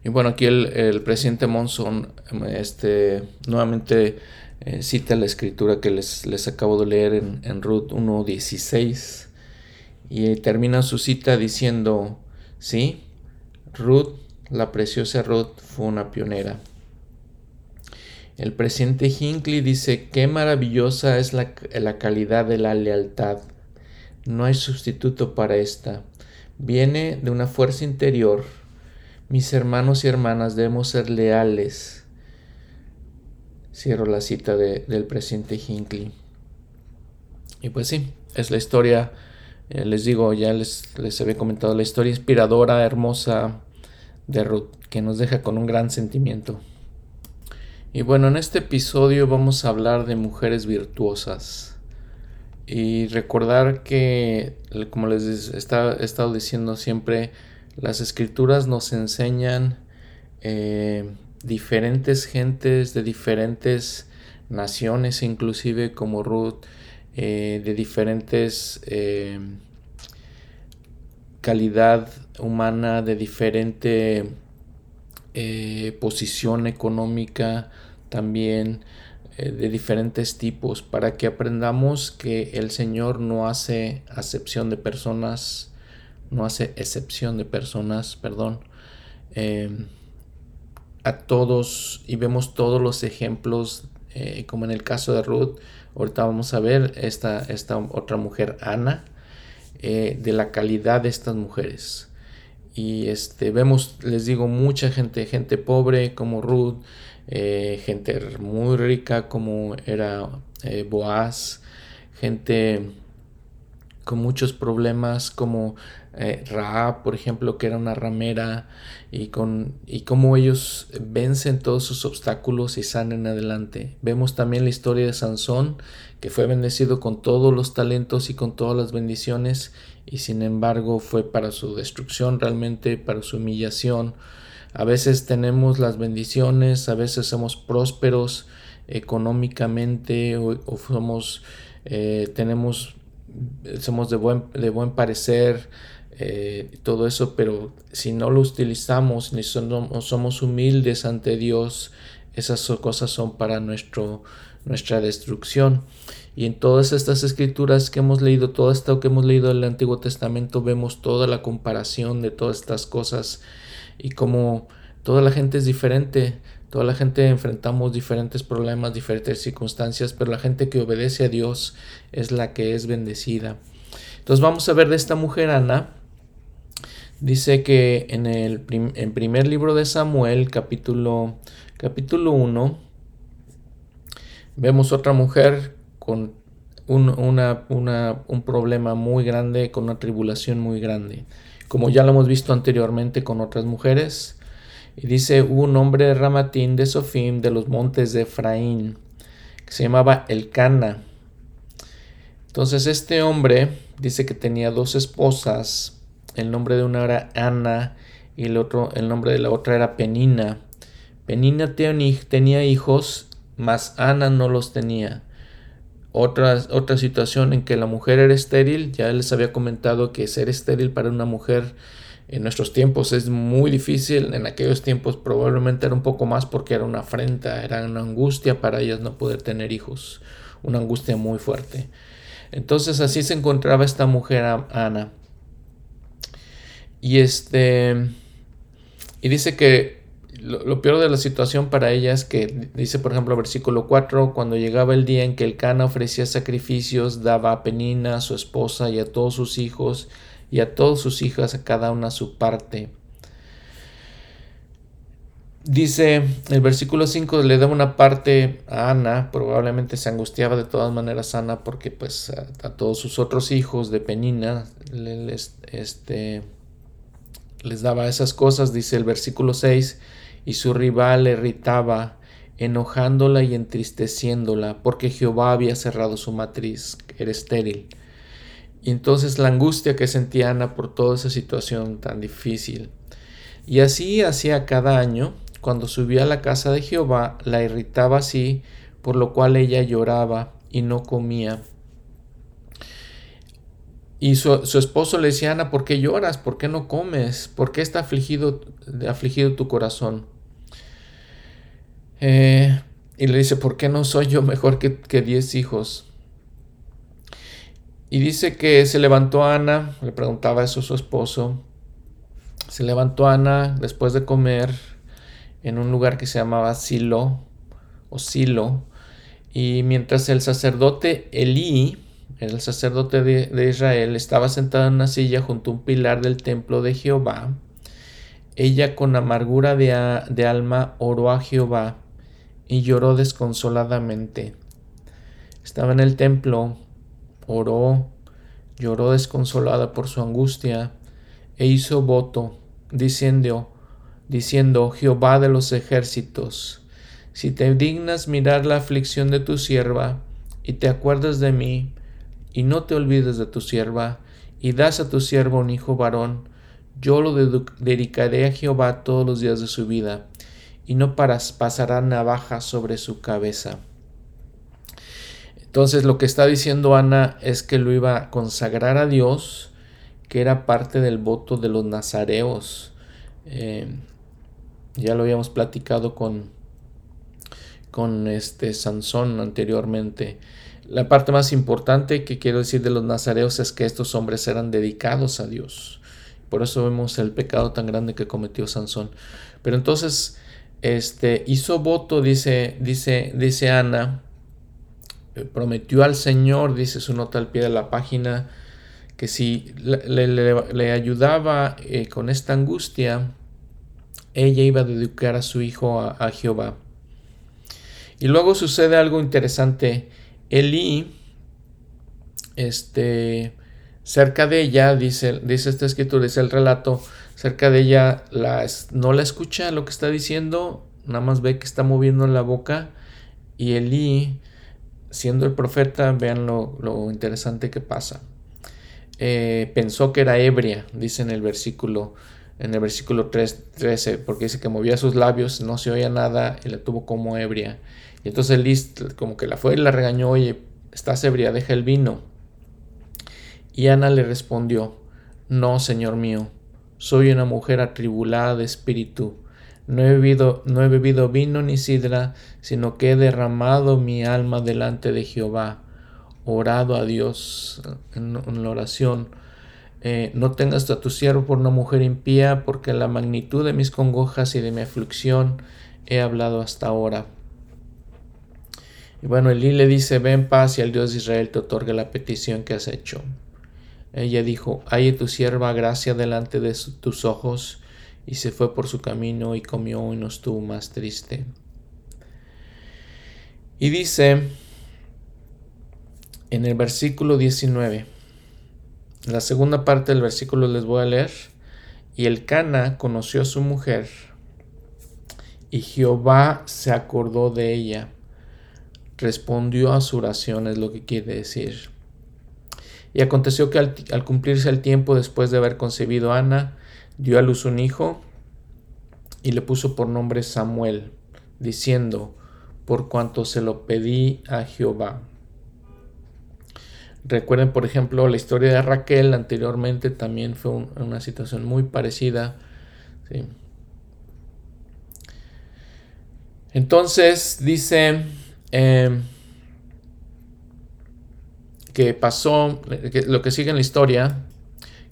y bueno, aquí el, presidente Monson este, nuevamente eh, cita la escritura que les, les acabo de leer en, en Ruth 1.16 y termina su cita diciendo, sí, Ruth, la preciosa Ruth, fue una pionera. El presidente Hinckley dice, qué maravillosa es la, la calidad de la lealtad no hay sustituto para esta. Viene de una fuerza interior. Mis hermanos y hermanas debemos ser leales. Cierro la cita del presidente Hinckley. Y pues sí, es la historia, eh, les digo, ya les, les había comentado la historia inspiradora, hermosa de Ruth, que nos deja con un gran sentimiento. Y bueno, en este episodio vamos a hablar de mujeres virtuosas. Y recordar que, como les he estado diciendo siempre, las escrituras nos enseñan eh, diferentes gentes de diferentes naciones, inclusive como Ruth, eh, de diferentes eh, calidad humana, de diferente posición económica también. De diferentes tipos para que aprendamos que el Señor no hace acepción de personas, no hace excepción de personas, perdón, em, a todos y vemos todos los ejemplos, eh, como en el caso de Ruth, ahorita vamos a ver esta, esta otra mujer, Ana, eh, de la calidad de estas mujeres. Y este, vemos, les digo, mucha gente, gente pobre como Ruth, eh, gente muy rica como era eh, Boaz, gente con muchos problemas como eh, Raab, por ejemplo, que era una ramera, y, con, y cómo ellos vencen todos sus obstáculos y salen adelante. Vemos también la historia de Sansón, que fue bendecido con todos los talentos y con todas las bendiciones, y sin embargo fue para su destrucción realmente, para su humillación. A veces tenemos las bendiciones, a veces somos prósperos económicamente o, somos, eh, tenemos, somos de buen, de buen parecer, eh, todo eso, pero si no lo utilizamos ni somos, humildes ante Dios, esas cosas son para nuestro, nuestra destrucción. Y en todas estas escrituras que hemos leído, todo esto que hemos leído del Antiguo Testamento, vemos toda la comparación de todas estas cosas y como toda la gente es diferente, toda la gente enfrentamos diferentes problemas, diferentes circunstancias, pero la gente que obedece a Dios es la que es bendecida. Entonces vamos a ver de esta mujer Ana. Dice que en el en primer libro de Samuel, capítulo, capítulo 1, vemos otra mujer con un, una, un problema muy grande, con una tribulación muy grande como ya lo hemos visto anteriormente con otras mujeres. Y dice, hubo un hombre de Ramatín de Sofim de los montes de Efraín, que se llamaba Elcana. Entonces este hombre dice que tenía dos esposas, el nombre de una era Ana y el, otro, el nombre de la otra era Penina. Penina tenía hijos, mas Ana no los tenía. Otra, otra situación en que la mujer era estéril, ya les había comentado que ser estéril para una mujer en nuestros tiempos es muy difícil, en aquellos tiempos probablemente era un poco más porque era una afrenta, era una angustia para ellas no poder tener hijos, una angustia muy fuerte. Entonces así se encontraba esta mujer Ana. Y este y dice que lo, peor de la situación para ella es que dice, por ejemplo, versículo 4, cuando llegaba el día en que el Cana ofrecía sacrificios, daba a Penina, a su esposa y a todos sus hijos y a todas sus hijas, a cada una su parte. Dice el versículo 5 le daba una parte a Ana, probablemente se angustiaba de todas maneras Ana porque pues a, todos sus otros hijos de Penina les, este, les daba esas cosas, dice el versículo 6, y su rival le irritaba, enojándola y entristeciéndola, porque Jehová había cerrado su matriz, era estéril. Y entonces la angustia que sentía Ana por toda esa situación tan difícil. Y así hacía cada año, cuando subía a la casa de Jehová, la irritaba así, por lo cual ella lloraba y no comía. Y su, esposo le decía, Ana, ¿por qué lloras? ¿Por qué no comes? ¿Por qué está afligido, afligido tu corazón? Eh, y le dice, ¿por qué no soy yo mejor que, que diez hijos? Y dice que se levantó Ana, le preguntaba eso a su esposo. Se levantó Ana después de comer en un lugar que se llamaba Silo o Silo. Y mientras el sacerdote Elí, el sacerdote de, Israel, estaba sentado en una silla junto a un pilar del templo de Jehová, ella con amargura de, de alma oró a Jehová y lloró desconsoladamente. Estaba en el templo, oró, lloró desconsolada por su angustia, e hizo voto, diciendo, diciendo, Jehová de los ejércitos, si te dignas mirar la aflicción de tu sierva, y te acuerdas de mí, y no te olvides de tu sierva, y das a tu sierva un hijo varón, yo lo dedicaré a Jehová todos los días de su vida, y no pasará navaja sobre su cabeza. Entonces lo que está diciendo Ana es que lo iba a consagrar a Dios, que era parte del voto de los nazareos. Eh, ya lo habíamos platicado con, con este Sansón anteriormente. La parte más importante que quiero decir de los nazareos es que estos hombres eran dedicados a Dios. Por eso vemos el pecado tan grande que cometió Sansón. Pero entonces, este hizo voto, dice, dice, dice Ana, eh, prometió al Señor, dice su nota al pie de la página, que si le, ayudaba eh, con esta angustia, ella iba a dedicar a su hijo a, Jehová. Y luego sucede algo interesante. Elí, este, cerca de ella, dice, dice esta escritura, dice el relato, cerca de ella la, no la escucha lo que está diciendo, nada más ve que está moviendo la boca y Elí, siendo el profeta, vean lo, interesante que pasa. Eh, pensó que era ebria, dice en el versículo en el versículo 3, 13, porque dice que movía sus labios, no se oía nada y la tuvo como ebria. Y entonces Liz como que la fue y la regañó, oye, estás ebria, deja el vino. Y Ana le respondió, no, Señor mío, soy una mujer atribulada de espíritu. No he, bebido, no he bebido vino ni sidra, sino que he derramado mi alma delante de Jehová orado a Dios en, la oración. Eh, no tengas a tu siervo por una mujer impía, porque la magnitud de mis congojas y de mi aflicción he hablado hasta ahora. Y bueno, Elí le dice, ven paz y el Dios de Israel te otorgue la petición que has hecho. Ella dijo, hay tu sierva gracia delante de tus ojos, y se fue por su camino y comió y no estuvo más triste. Y dice, en el versículo 19. La segunda parte del versículo les voy a leer. Y el Cana conoció a su mujer, y Jehová se acordó de ella. Respondió a su oración, es lo que quiere decir. Y aconteció que al, cumplirse el tiempo después de haber concebido a Ana, dio a luz un hijo y le puso por nombre Samuel, diciendo, por cuanto se lo pedí a Jehová. Recuerden, por ejemplo, la historia de Raquel anteriormente también fue una situación muy parecida. Entonces dice em, que pasó, lo que sigue en la historia,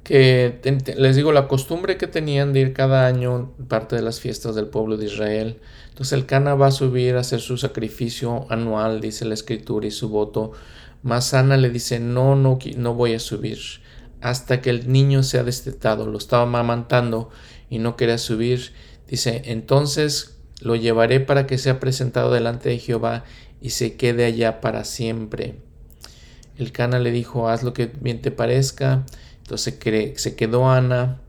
que les digo la costumbre que tenían de ir cada año parte de las fiestas del pueblo de Israel. Entonces el Cana va a subir a hacer su sacrificio anual, dice la escritura, y su voto mas Ana le dice, no, no, no voy a subir hasta que el niño sea destetado. Lo estaba amamantando y no quería subir. Dice, entonces lo llevaré para que sea presentado delante de Jehová y se quede allá para siempre. El Cana le dijo, haz lo que bien te parezca. Entonces se quedó Ana.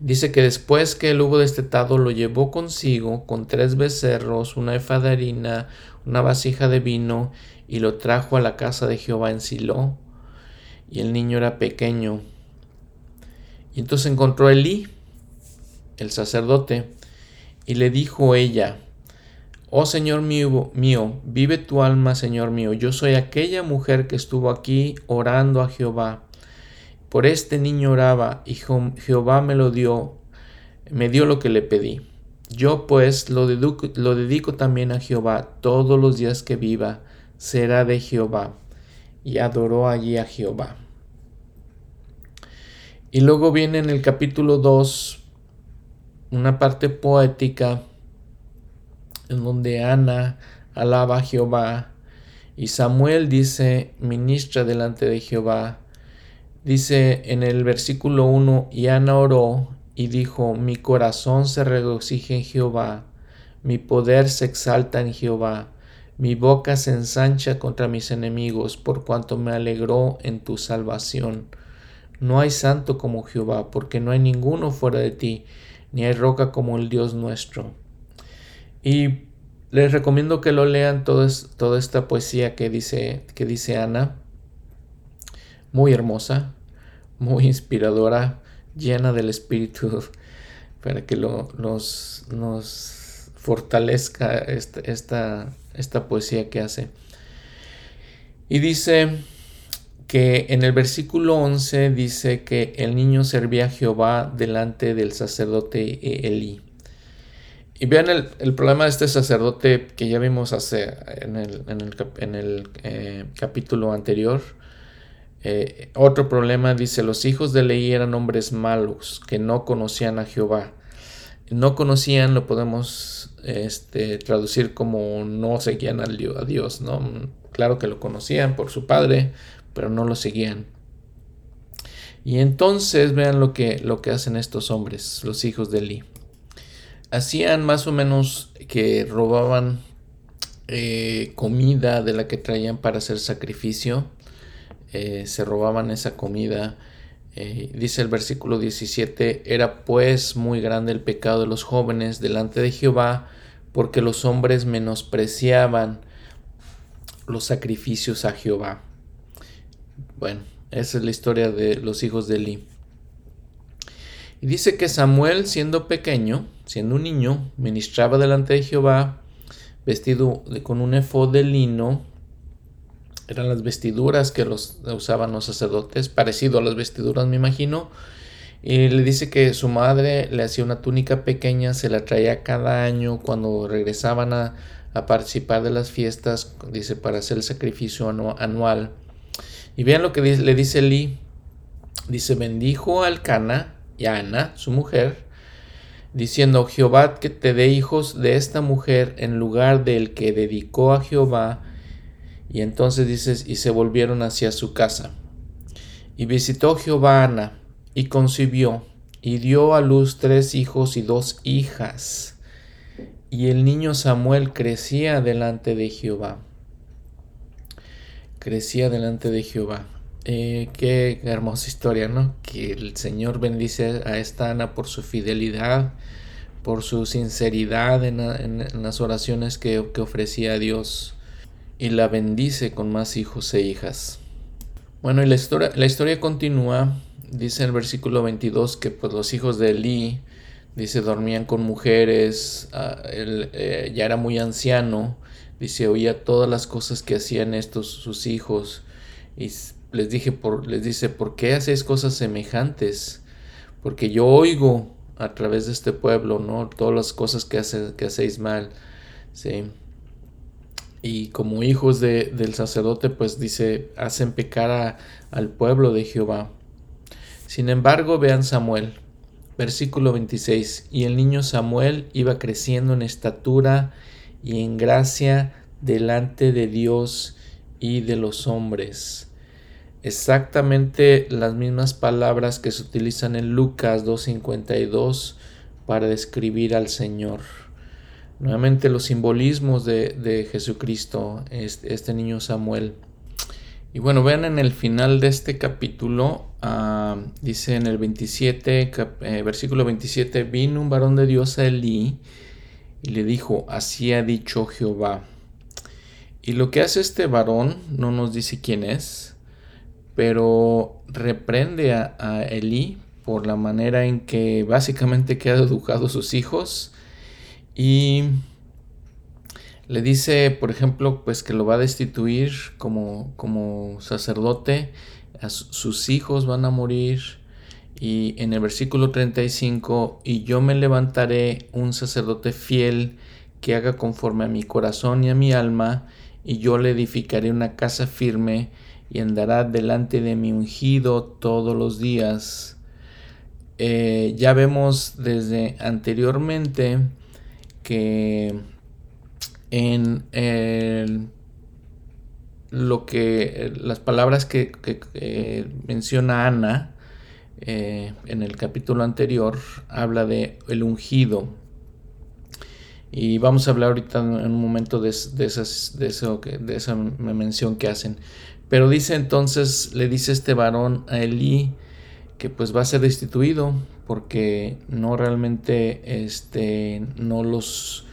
Dice que después que él hubo destetado, lo llevó consigo con tres becerros, una efa de harina, una vasija de vino y lo trajo a la casa de Jehová en Silo. Y el niño era pequeño. Y entonces encontró a Elí, el sacerdote, y le dijo ella, Oh Señor mío, mío, vive tu alma, Señor mío. Yo soy aquella mujer que estuvo aquí orando a Jehová. Por este niño oraba y Jehová me lo dio, me dio lo que le pedí. Yo pues lo dedico, lo dedico también a Jehová todos los días que viva, será de Jehová. Y adoró allí a Jehová. Y luego viene en el capítulo 2 una parte poética en donde Ana alaba a Jehová y Samuel dice, ministra delante de Jehová. Dice en el versículo 1, y Ana oró y dijo, mi corazón se regocija en Jehová, mi poder se exalta en Jehová, mi boca se ensancha contra mis enemigos, por cuanto me alegró en tu salvación. No hay santo como Jehová, porque no hay ninguno fuera de ti, ni hay roca como el Dios nuestro. Y les recomiendo que lo lean toda esta poesía que dice, que dice Ana. Muy hermosa, muy inspiradora, llena del espíritu, para que nos, fortalezca esta, esta, esta poesía que hace. Y dice que en el versículo 11 dice que el niño servía a Jehová delante del sacerdote Elí. Y vean el, problema de este sacerdote que ya vimos hace, en el, en el, eh, capítulo anterior. Eh, otro problema dice, los hijos de Leí eran hombres malos que no conocían a Jehová. No conocían, lo podemos este, traducir como no seguían a Dios, ¿no? Claro que lo conocían por su padre, pero no lo seguían. Y entonces vean lo que, lo que hacen estos hombres, los hijos de Eli hacían más o menos que robaban eh, comida de la que traían para hacer sacrificio. Eh, se robaban esa comida. Eh, dice el versículo 17, era pues muy grande el pecado de los jóvenes delante de Jehová, porque los hombres menospreciaban los sacrificios a Jehová. Bueno, esa es la historia de los hijos de Eli. Y dice que Samuel, siendo pequeño, siendo un niño, ministraba delante de Jehová, vestido con un efod de lino. Eran las vestiduras que los usaban los sacerdotes, parecido a las vestiduras, me imagino. Y le dice que su madre le hacía una túnica pequeña, se la traía cada año cuando regresaban a, participar de las fiestas, dice, para hacer el sacrificio anual. Y vean lo que le dice Lee. Dice, bendijo al Cana y a Ana, su mujer, diciendo, Jehová que te dé hijos de esta mujer en lugar del que dedicó a Jehová. Y entonces dices, y se volvieron hacia su casa. Y visitó Jehová Ana, y concibió, y dio a luz tres hijos y dos hijas. Y el niño Samuel crecía delante de Jehová. Crecía delante de Jehová. Eh, qué hermosa historia, ¿no? Que el Señor bendice a esta Ana por su fidelidad, por su sinceridad en, las oraciones que, ofrecía a Dios y la bendice con más hijos e hijas. Bueno, y la historia, la historia continúa, dice el versículo 22 que pues los hijos de Eli, dice, dormían con mujeres, ah, él eh, ya era muy anciano, dice, oía todas las cosas que hacían estos sus hijos y les dije por, les dice, ¿por qué hacéis cosas semejantes? Porque yo oigo a través de este pueblo, ¿no? Todas las cosas que, hace, que hacéis mal, ¿sí? Y como hijos de, del sacerdote, pues dice, hacen pecar al pueblo de Jehová. Sin embargo, vean Samuel, versículo 26, y el niño Samuel iba creciendo en estatura y en gracia delante de Dios y de los hombres exactamente las mismas palabras que se utilizan en Lucas 2.52 para describir al Señor. Nuevamente los simbolismos de, Jesucristo, este, niño Samuel. Y bueno, vean en el final de este capítulo, ah, dice en el 27, eh, versículo 27, vino un varón de Dios a Elí y le dijo, así ha dicho Jehová. Y lo que hace este varón, no nos dice quién es, pero reprende a, a Elí por la manera en que básicamente queda educado a sus hijos y Le dice, por ejemplo, pues que lo va a destituir como, como sacerdote, sus hijos van a morir. Y en el versículo 35, y yo me levantaré un sacerdote fiel que haga conforme a mi corazón y a mi alma, y yo le edificaré una casa firme y andará delante de mi ungido todos los días. Eh, ya vemos desde anteriormente que en lo que las palabras que, menciona Ana eh, en el capítulo anterior habla de el ungido y vamos a hablar ahorita en un momento de, esas, de, eso, de esa mención que hacen. Pero dice entonces, le dice este varón a Elí que pues va a ser destituido porque no realmente, este, no los,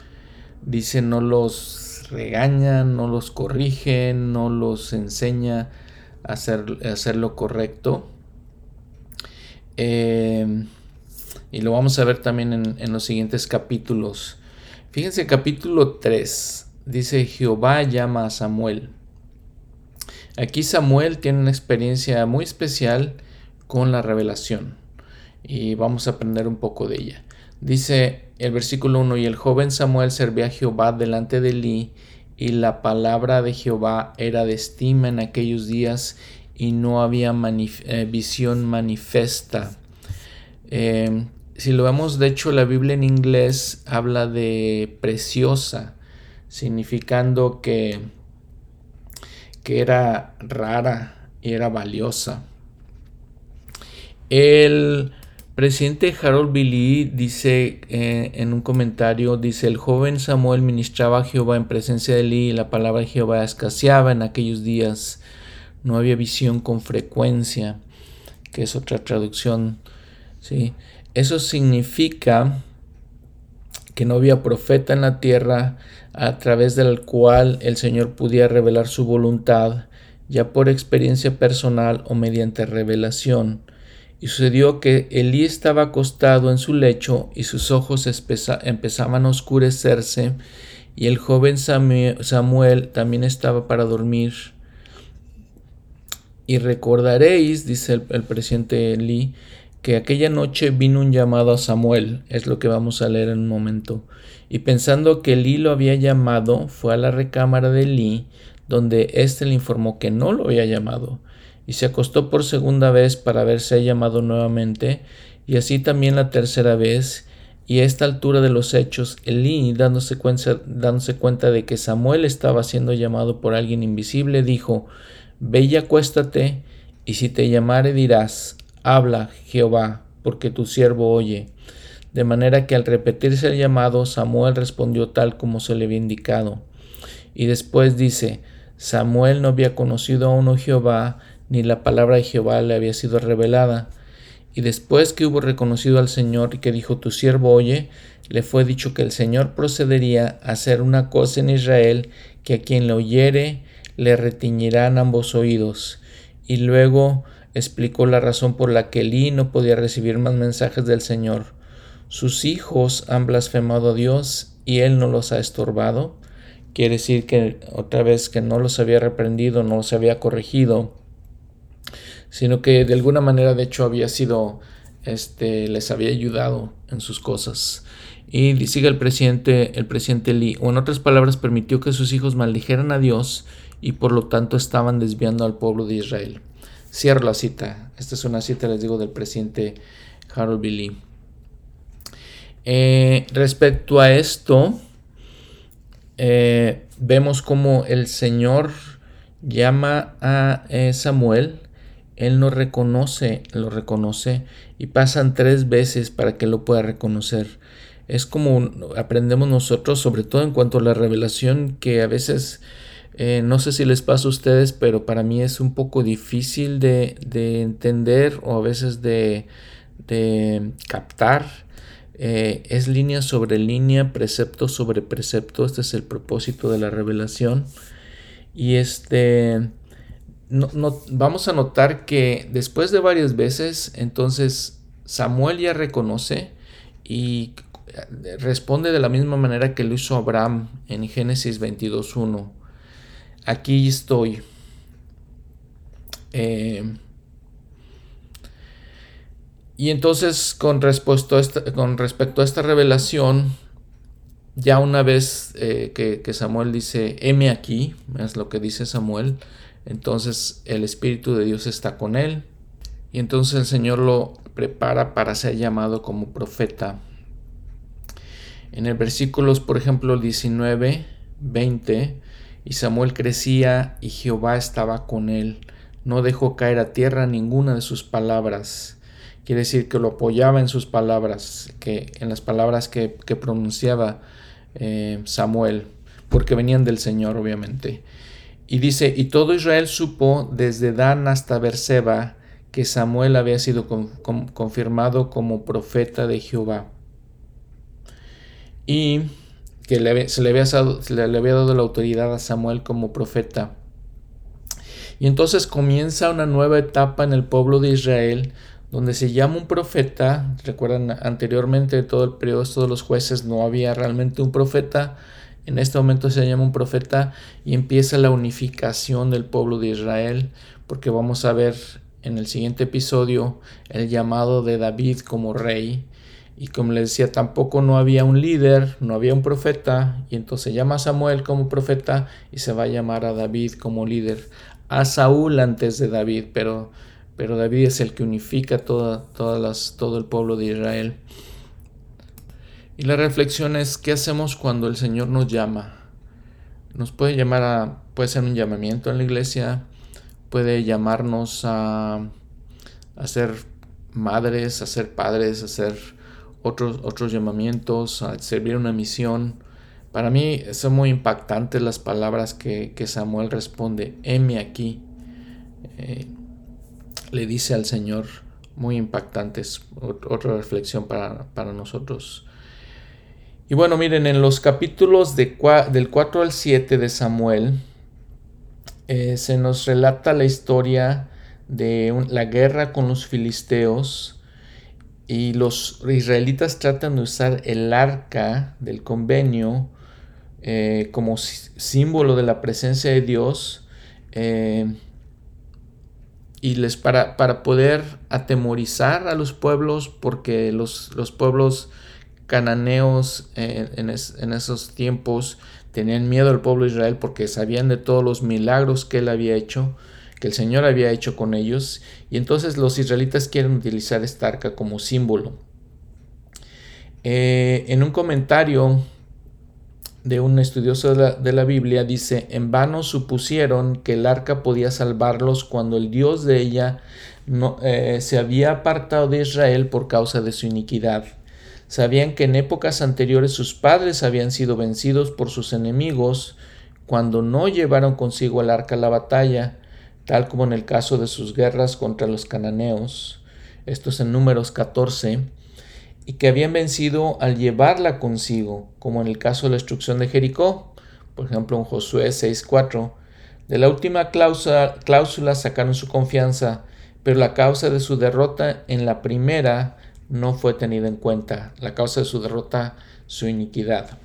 dice, no los regaña, no los corrige, no los enseña a hacer, hacer lo correcto. Eh, y lo vamos a ver también en, en los siguientes capítulos. Fíjense capítulo 3. Dice Jehová llama a Samuel. Aquí Samuel tiene una experiencia muy especial con la revelación y vamos a aprender un poco de ella. Dice el versículo 1, y el joven Samuel servía a Jehová delante de Elí, y la palabra de Jehová era de estima en aquellos días, y no había eh, visión manifiesta. Eh, si lo vemos, de hecho, la Biblia en inglés habla de preciosa, significando que, que era rara y era valiosa. El presidente Harold Billy dice eh, en un comentario, dice, el joven Samuel ministraba a Jehová en presencia de Eli y la palabra de Jehová escaseaba en aquellos días. No había visión con frecuencia, que es otra traducción, ¿sí? Eso significa que no había profeta en la tierra a través del cual el Señor pudiera revelar su voluntad, ya por experiencia personal o mediante revelación. Y sucedió que Elí estaba acostado en su lecho y sus ojos empezaban a oscurecerse, y el joven Samuel también estaba para dormir. Y recordaréis, dice el, el presidente Elí, que aquella noche vino un llamado a Samuel, es lo que vamos a leer en un momento, y pensando que Elí lo había llamado, fue a la recámara de Elí, donde éste le informó que no lo había llamado, y se acostó por segunda vez para verse llamado nuevamente, y así también la tercera vez, y a esta altura de los hechos, Elí, dándose cuenta, dándose cuenta de que Samuel estaba siendo llamado por alguien invisible, dijo, Ve y acuéstate, y si te llamare dirás, Habla, Jehová, porque tu siervo oye. De manera que al repetirse el llamado, Samuel respondió tal como se le había indicado. Y después dice, Samuel no había conocido aún a Jehová, ni la palabra de Jehová le había sido revelada. Y después que hubo reconocido al Señor y que dijo, tu siervo oye, le fue dicho que el Señor procedería a hacer una cosa en Israel, que a quien le oyere le retiñirán ambos oídos. Y luego explicó la razón por la que Elí no podía recibir más mensajes del Señor. Sus hijos han blasfemado a Dios y él no los ha estorbado. Quiere decir que otra vez que no los había reprendido, no los había corregido, sino que de alguna manera de hecho había sido, este, les había ayudado en sus cosas. Y sigue el presidente, el presidente Lee, o en otras palabras, permitió que sus hijos maldijeran a Dios y por lo tanto estaban desviando al pueblo de Israel. Cierro la cita. Esta es una cita, les digo, del presidente Harold Billy. Eh, respecto a esto, eh, vemos como el Señor llama a eh, Samuel, él no reconoce, lo reconoce y pasan tres veces para que lo pueda reconocer. Es como aprendemos nosotros, sobre todo en cuanto a la revelación, que a veces eh, no sé si les pasa a ustedes, pero para mí es un poco difícil de, entender o a veces de, captar. Eh, es línea sobre línea, precepto sobre precepto. Este es el propósito de la revelación. Y este, vamos a notar que después de varias veces, entonces Samuel ya reconoce y responde de la misma manera que lo hizo Abraham en Génesis 22.1. Aquí estoy. Eh, y entonces con respecto, a esta, con respecto a esta revelación, ya una vez eh, que, Samuel dice, heme aquí, es lo que dice Samuel, entonces el Espíritu de Dios está con él y entonces el Señor lo prepara para ser llamado como profeta. En el versículos, por ejemplo, 19, 20, y Samuel crecía y Jehová estaba con él, no dejó caer a tierra ninguna de sus palabras. Quiere decir que lo apoyaba en sus palabras, que en las palabras que, pronunciaba eh, Samuel, porque venían del Señor, obviamente. Y dice, y todo Israel supo desde Dan hasta Berseba que Samuel había sido confirmado como profeta de Jehová. Y que se, le había dado, le había dado la autoridad a Samuel como profeta. Y entonces comienza una nueva etapa en el pueblo de Israel, donde se llama un profeta. Recuerdan, anteriormente todo el periodo de los jueces no había realmente un profeta. En este momento se llama un profeta y empieza la unificación del pueblo de Israel, porque vamos a ver en el siguiente episodio el llamado de David como rey y como les decía, tampoco no había un líder, no había un profeta, y entonces llama a Samuel como profeta y se va a llamar a David como líder, a Saúl antes de David, pero, pero David es el que unifica toda, todas las, todo el pueblo de Israel. Y la reflexión es, ¿qué hacemos cuando el Señor nos llama? Nos puede llamar a, puede ser un llamamiento en la iglesia, puede llamarnos a, a ser madres, a ser padres, a ser otros, otros llamamientos, a servir una misión. Para mí son muy impactantes las palabras que, Samuel responde, heme aquí. Eh, le dice al Señor, muy impactantes, otra reflexión para, nosotros. Y bueno, miren, en los capítulos de, del 4 al 7 de Samuel, eh, se nos relata la historia de la guerra con los filisteos y los israelitas tratan de usar el arca del convenio eh, como símbolo de la presencia de Dios eh, y les para, para, poder atemorizar a los pueblos porque los, los pueblos cananeos eh, en, en, esos tiempos tenían miedo al pueblo de Israel porque sabían de todos los milagros que él había hecho que el Señor había hecho con ellos, y entonces los israelitas quieren utilizar esta arca como símbolo. Eh, en un comentario de un estudioso de la, Biblia dice, en vano supusieron que el arca podía salvarlos cuando el Dios de ella no, eh, se había apartado de Israel por causa de su iniquidad. Sabían que en épocas anteriores sus padres habían sido vencidos por sus enemigos cuando no llevaron consigo el arca a la batalla, tal como en el caso de sus guerras contra los cananeos, estos en números 14, y que habían vencido al llevarla consigo, como en el caso de la destrucción de Jericó, por ejemplo en Josué 6.4. De la última cláusula sacaron su confianza, pero la causa de su derrota en la primera no fue tenida en cuenta. La causa de su derrota, su iniquidad.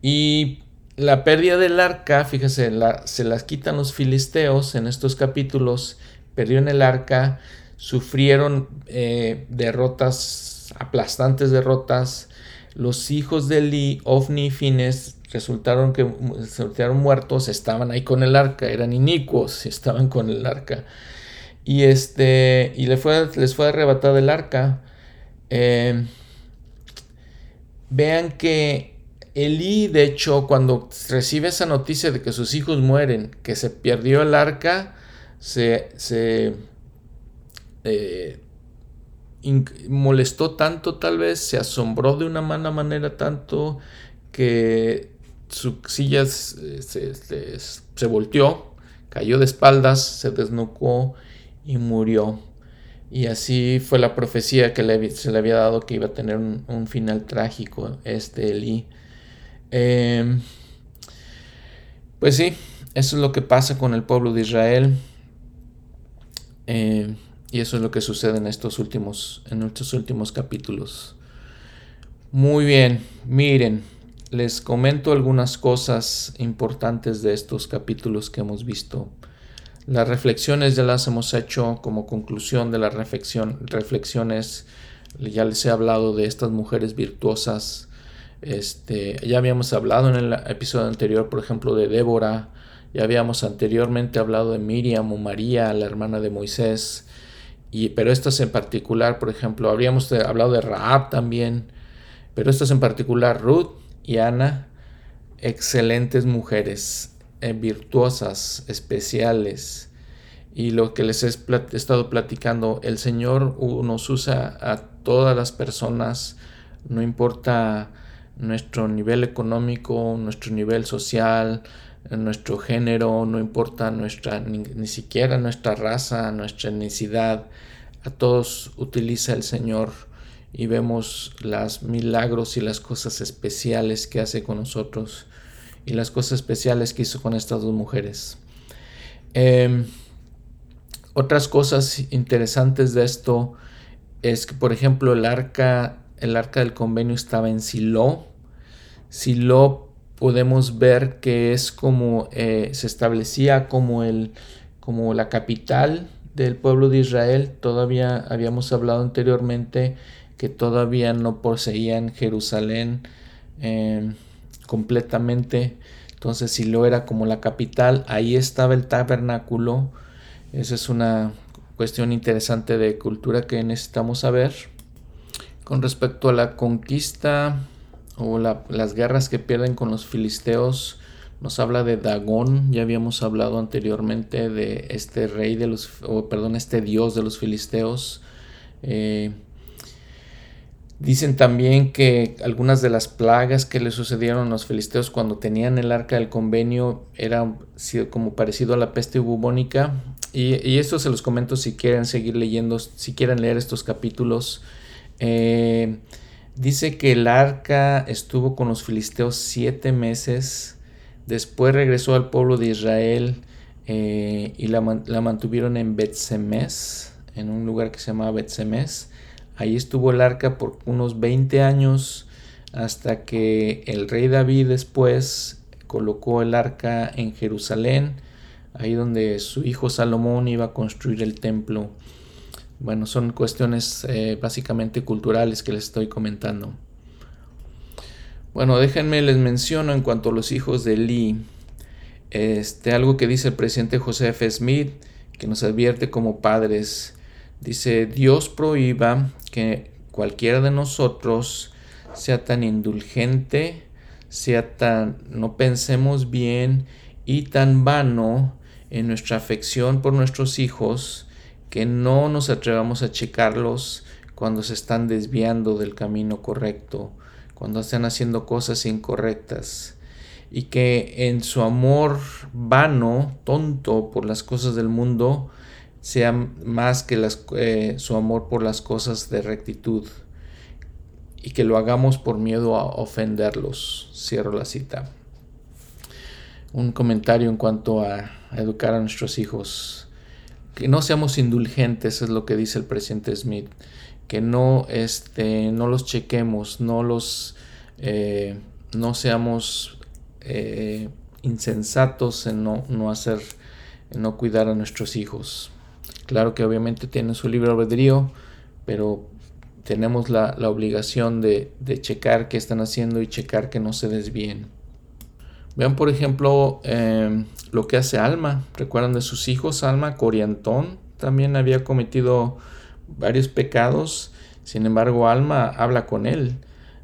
Y la pérdida del arca, fíjese, se las quitan los filisteos en estos capítulos, perdieron el arca, sufrieron eh, derrotas, aplastantes derrotas. Los hijos de Eli, Ofni y Fines resultaron que resultaron muertos, estaban ahí con el arca, eran inicuos, estaban con el arca. Y este, y les fue, les fue arrebatado el arca. Eh, vean que Elí, de hecho, cuando recibe esa noticia de que sus hijos mueren, que se perdió el arca, se, eh, molestó tanto tal vez, se asombró de una mala manera tanto que su silla se, se, volteó, cayó de espaldas, se desnucó y murió. Y así fue la profecía que se le había dado que iba a tener un, un final trágico este Elí. Em, pues sí, eso es lo que pasa con el pueblo de Israel. Em, y eso es lo que sucede en estos últimos, en estos últimos capítulos. Muy bien, miren, les comento algunas cosas importantes de estos capítulos que hemos visto. Las reflexiones ya las hemos hecho como conclusión de las reflexión, reflexiones. Ya les he hablado de estas mujeres virtuosas. Este, ya habíamos hablado en el episodio anterior, por ejemplo, de Débora. Ya habíamos anteriormente hablado de Miriam o María, la hermana de Moisés. Y, pero estas en particular, por ejemplo, habríamos hablado de Raab también. Pero estas en particular, Ruth y Ana, excelentes mujeres eh, virtuosas, especiales. Y lo que les he estado platicando, el Señor nos usa a todas las personas, no importa nuestro nivel económico, nuestro nivel social, nuestro género, no importa nuestra, ni, siquiera nuestra raza, nuestra etnicidad, a todos utiliza el Señor y vemos los milagros y las cosas especiales que hace con nosotros y las cosas especiales que hizo con estas dos mujeres. Em, otras cosas interesantes de esto es que, por ejemplo, el arca, el arca del convenio estaba en Silo. Silo podemos ver que es como eh, se establecía como, el, como la capital del pueblo de Israel. Todavía habíamos hablado anteriormente que todavía no poseían Jerusalén. Em, completamente. Entonces, si lo era como la capital, ahí estaba el tabernáculo. Esa es una cuestión interesante de cultura que necesitamos saber. Con respecto a la conquista o las guerras que pierden con los filisteos, nos habla de Dagón. Ya habíamos hablado anteriormente de este rey de los, o perdón, este dios de los filisteos. Eh, Dicen también que algunas de las plagas que le sucedieron a los filisteos cuando tenían el arca del convenio eran como parecido a la peste bubónica. Y, esto se los comento si quieren seguir leyendo, si quieren leer estos capítulos. Eh, dice que el arca estuvo con los filisteos siete meses. Después regresó al pueblo de Israel eh, y la, mantuvieron en Betsemes, en un lugar que se llamaba Betsemes. Ahí estuvo el arca por unos 20 años hasta que el rey David después colocó el arca en Jerusalén, ahí donde su hijo Salomón iba a construir el templo. Bueno, son cuestiones eh, básicamente culturales que les estoy comentando. Bueno, déjenme les menciono en cuanto a los hijos de Lee, este, algo que dice el presidente José F. Smith, que nos advierte como padres. Dice, Dios prohíba que cualquiera de nosotros sea tan indulgente, sea tan, no pensemos bien y tan vano en nuestra afección por nuestros hijos que no nos atrevamos a checarlos cuando se están desviando del camino correcto, cuando están haciendo cosas incorrectas y que en su amor vano, tonto por las cosas del mundo, sea más que las, eh, su amor por las cosas de rectitud y que lo hagamos por miedo a ofenderlos. Cierro la cita. Un comentario en cuanto a, educar a nuestros hijos. Que no seamos indulgentes, es lo que dice el presidente Smith. Que no, este, no los chequemos, no los, eh, no seamos eh, insensatos en no, no hacer, en no cuidar a nuestros hijos. Claro que obviamente tienen su libre albedrío, pero tenemos la, obligación de, checar qué están haciendo y checar que no se desvíen. Vean por ejemplo em, lo que hace Alma. ¿Recuerdan de sus hijos? Alma Coriantón también había cometido varios pecados. Sin embargo, Alma habla con él.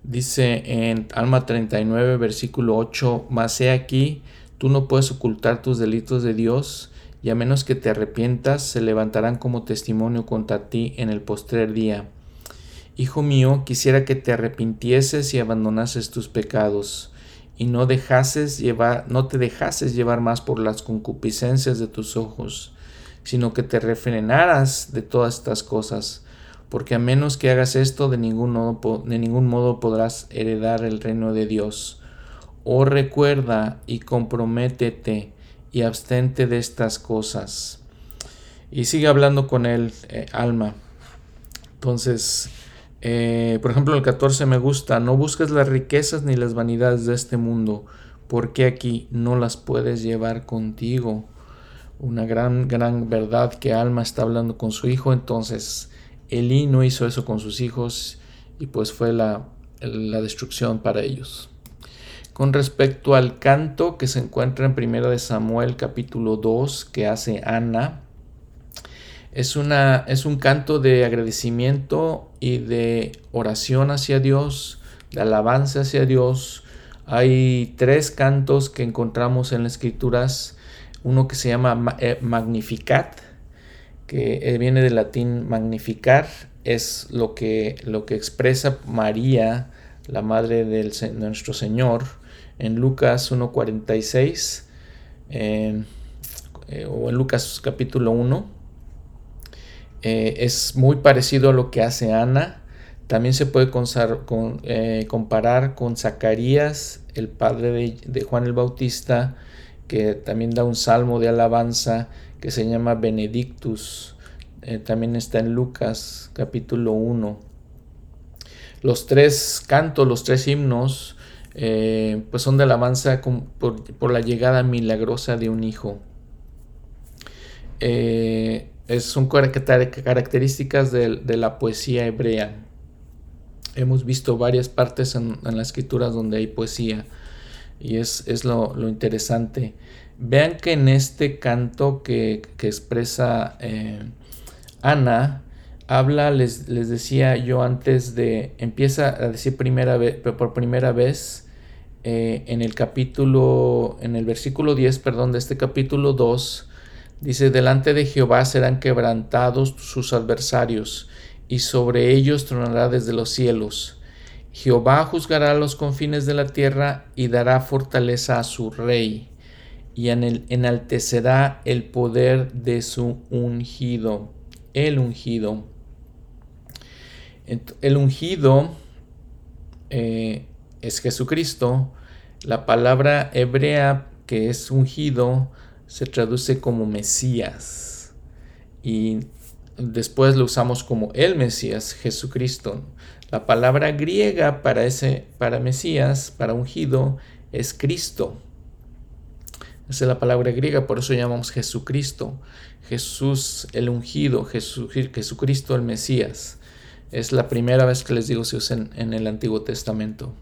Dice en Alma 39, versículo 8, Mas he aquí, tú no puedes ocultar tus delitos de Dios y a menos que te arrepientas, se levantarán como testimonio contra ti en el postrer día. Hijo mío, quisiera que te arrepintieses y abandonases tus pecados, y no dejases llevar, no te dejases llevar más por las concupiscencias de tus ojos, sino que te refrenaras de todas estas cosas, porque a menos que hagas esto, de ningún modo, de ningún modo podrás heredar el reino de Dios. Oh recuerda y comprométete y abstente de estas cosas. Y sigue hablando con él, eh, Alma. Entonces, Eh, por ejemplo, el 14 me gusta, no busques las riquezas ni las vanidades de este mundo, porque aquí no las puedes llevar contigo. Una gran, gran verdad que Alma está hablando con su hijo, entonces Elí no hizo eso con sus hijos y pues fue la, la destrucción para ellos. Con respecto al canto que se encuentra en Primera de Samuel capítulo 2 que hace Ana, es, una, es un canto de agradecimiento y de oración hacia Dios, de alabanza hacia Dios. Hay tres cantos que encontramos en las escrituras. Uno que se llama eh, Magnificat, que eh, viene del latín magnificar, es lo que, lo que expresa María, la madre de nuestro Señor, en Lucas 1.46 eh, o en Lucas capítulo 1. Eh, es muy parecido a lo que hace Ana. También se puede eh, comparar con Zacarías, el padre de, Juan el Bautista, que también da un salmo de alabanza que se llama Benedictus. Eh, también está en Lucas capítulo 1. Los tres cantos, los tres himnos, pues son de alabanza por, por, la llegada milagrosa de un hijo son características de, la poesía hebrea. Hemos visto varias partes en, las escrituras donde hay poesía y es, lo, interesante. Vean que en este canto que, expresa eh, Ana, habla, les, les, decía yo antes de, empieza a decir primera vez, por primera vez eh, en el capítulo, en el versículo 10, perdón, de este capítulo 2, Dice, delante de Jehová serán quebrantados sus adversarios, y sobre ellos tronará desde los cielos. Jehová juzgará los confines de la tierra y dará fortaleza a su rey, y enaltecerá el poder de su ungido, el ungido. El ungido eh, es Jesucristo. La palabra hebrea que es ungido se traduce como Mesías y después lo usamos como el Mesías, Jesucristo. La palabra griega para ese para Mesías, para ungido es Cristo. Esa es la palabra griega, por eso llamamos Jesucristo. Jesús el ungido, Jesucristo el Mesías. Es la primera vez que les digo se usa en el Antiguo Testamento.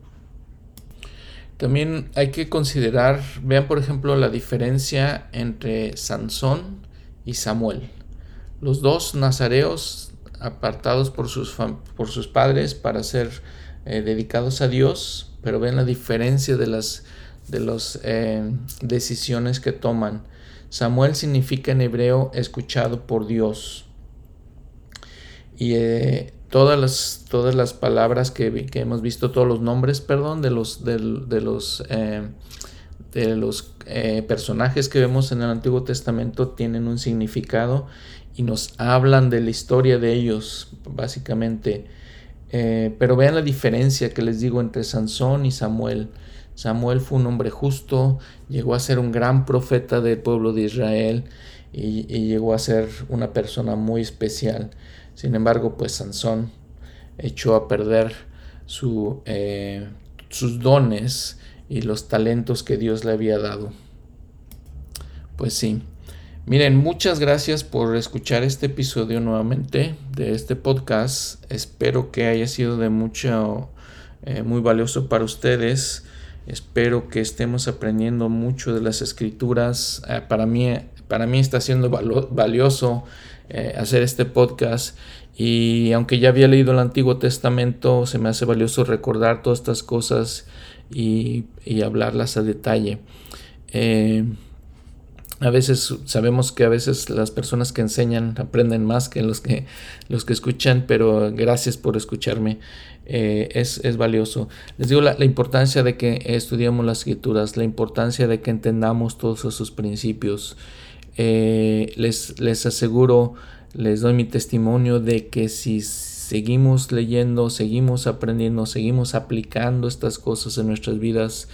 También hay que considerar, vean por ejemplo la diferencia entre Sansón y Samuel. Los dos nazareos apartados por sus, por sus padres para ser eh, dedicados a Dios, pero ven la diferencia de las de las eh, decisiones que toman. Samuel significa en hebreo escuchado por Dios. Y eh, todas las, todas las palabras que, hemos visto, todos los nombres, perdón, de los, de, los, eh, de los eh, personajes que vemos en el Antiguo Testamento tienen un significado y nos hablan de la historia de ellos, básicamente. Eh, pero vean la diferencia que les digo entre Sansón y Samuel. Samuel fue un hombre justo, llegó a ser un gran profeta del pueblo de Israel y llegó a ser una persona muy especial. Sin embargo, pues Sansón echó a perder su, eh, sus dones y los talentos que Dios le había dado. Pues sí. Miren, muchas gracias por escuchar este episodio nuevamente de este podcast. Espero que haya sido de mucho, eh, muy valioso para ustedes. Espero que estemos aprendiendo mucho de las escrituras. Eh, para, mí, para mí está siendo valioso eh, hacer este podcast y aunque ya había leído el Antiguo Testamento, se me hace valioso recordar todas estas cosas y, hablarlas a detalle. Eh, a veces sabemos que a veces las personas que enseñan aprenden más que los que, los que escuchan, pero gracias por escucharme. Eh, es, valioso. Les digo la, importancia de que estudiemos las escrituras, la importancia de que entendamos todos esos principios. Eh, les, les aseguro, les doy mi testimonio de que si seguimos leyendo, seguimos aprendiendo, seguimos aplicando estas cosas en nuestras vidas,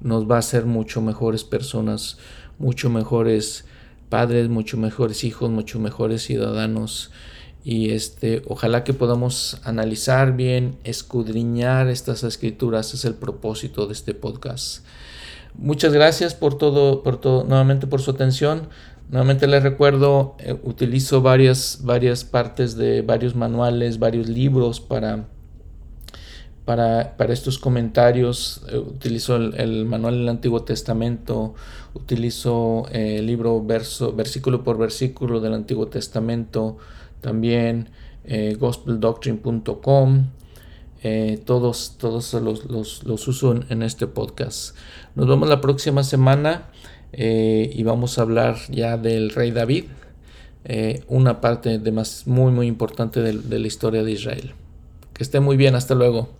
nos va a hacer mucho mejores personas, mucho mejores padres, mucho mejores hijos, mucho mejores ciudadanos. y este, ojalá que podamos analizar bien, escudriñar estas escrituras, es el propósito de este podcast. Muchas gracias por todo, por todo, nuevamente por su atención. Nuevamente les recuerdo, eh, utilizo varias, varias partes de varios manuales, varios libros para, para, para estos comentarios. Eh, utilizo el, manual del Antiguo Testamento, utilizo eh, el libro verso, versículo por versículo del Antiguo Testamento, también gospeldoctrine.com. todos todos los, los, uso en, este podcast. Nos vemos la próxima semana. Eh, y vamos a hablar ya del rey David, eh, una parte de más muy muy importante de la historia de Israel. Que esté muy bien, hasta luego.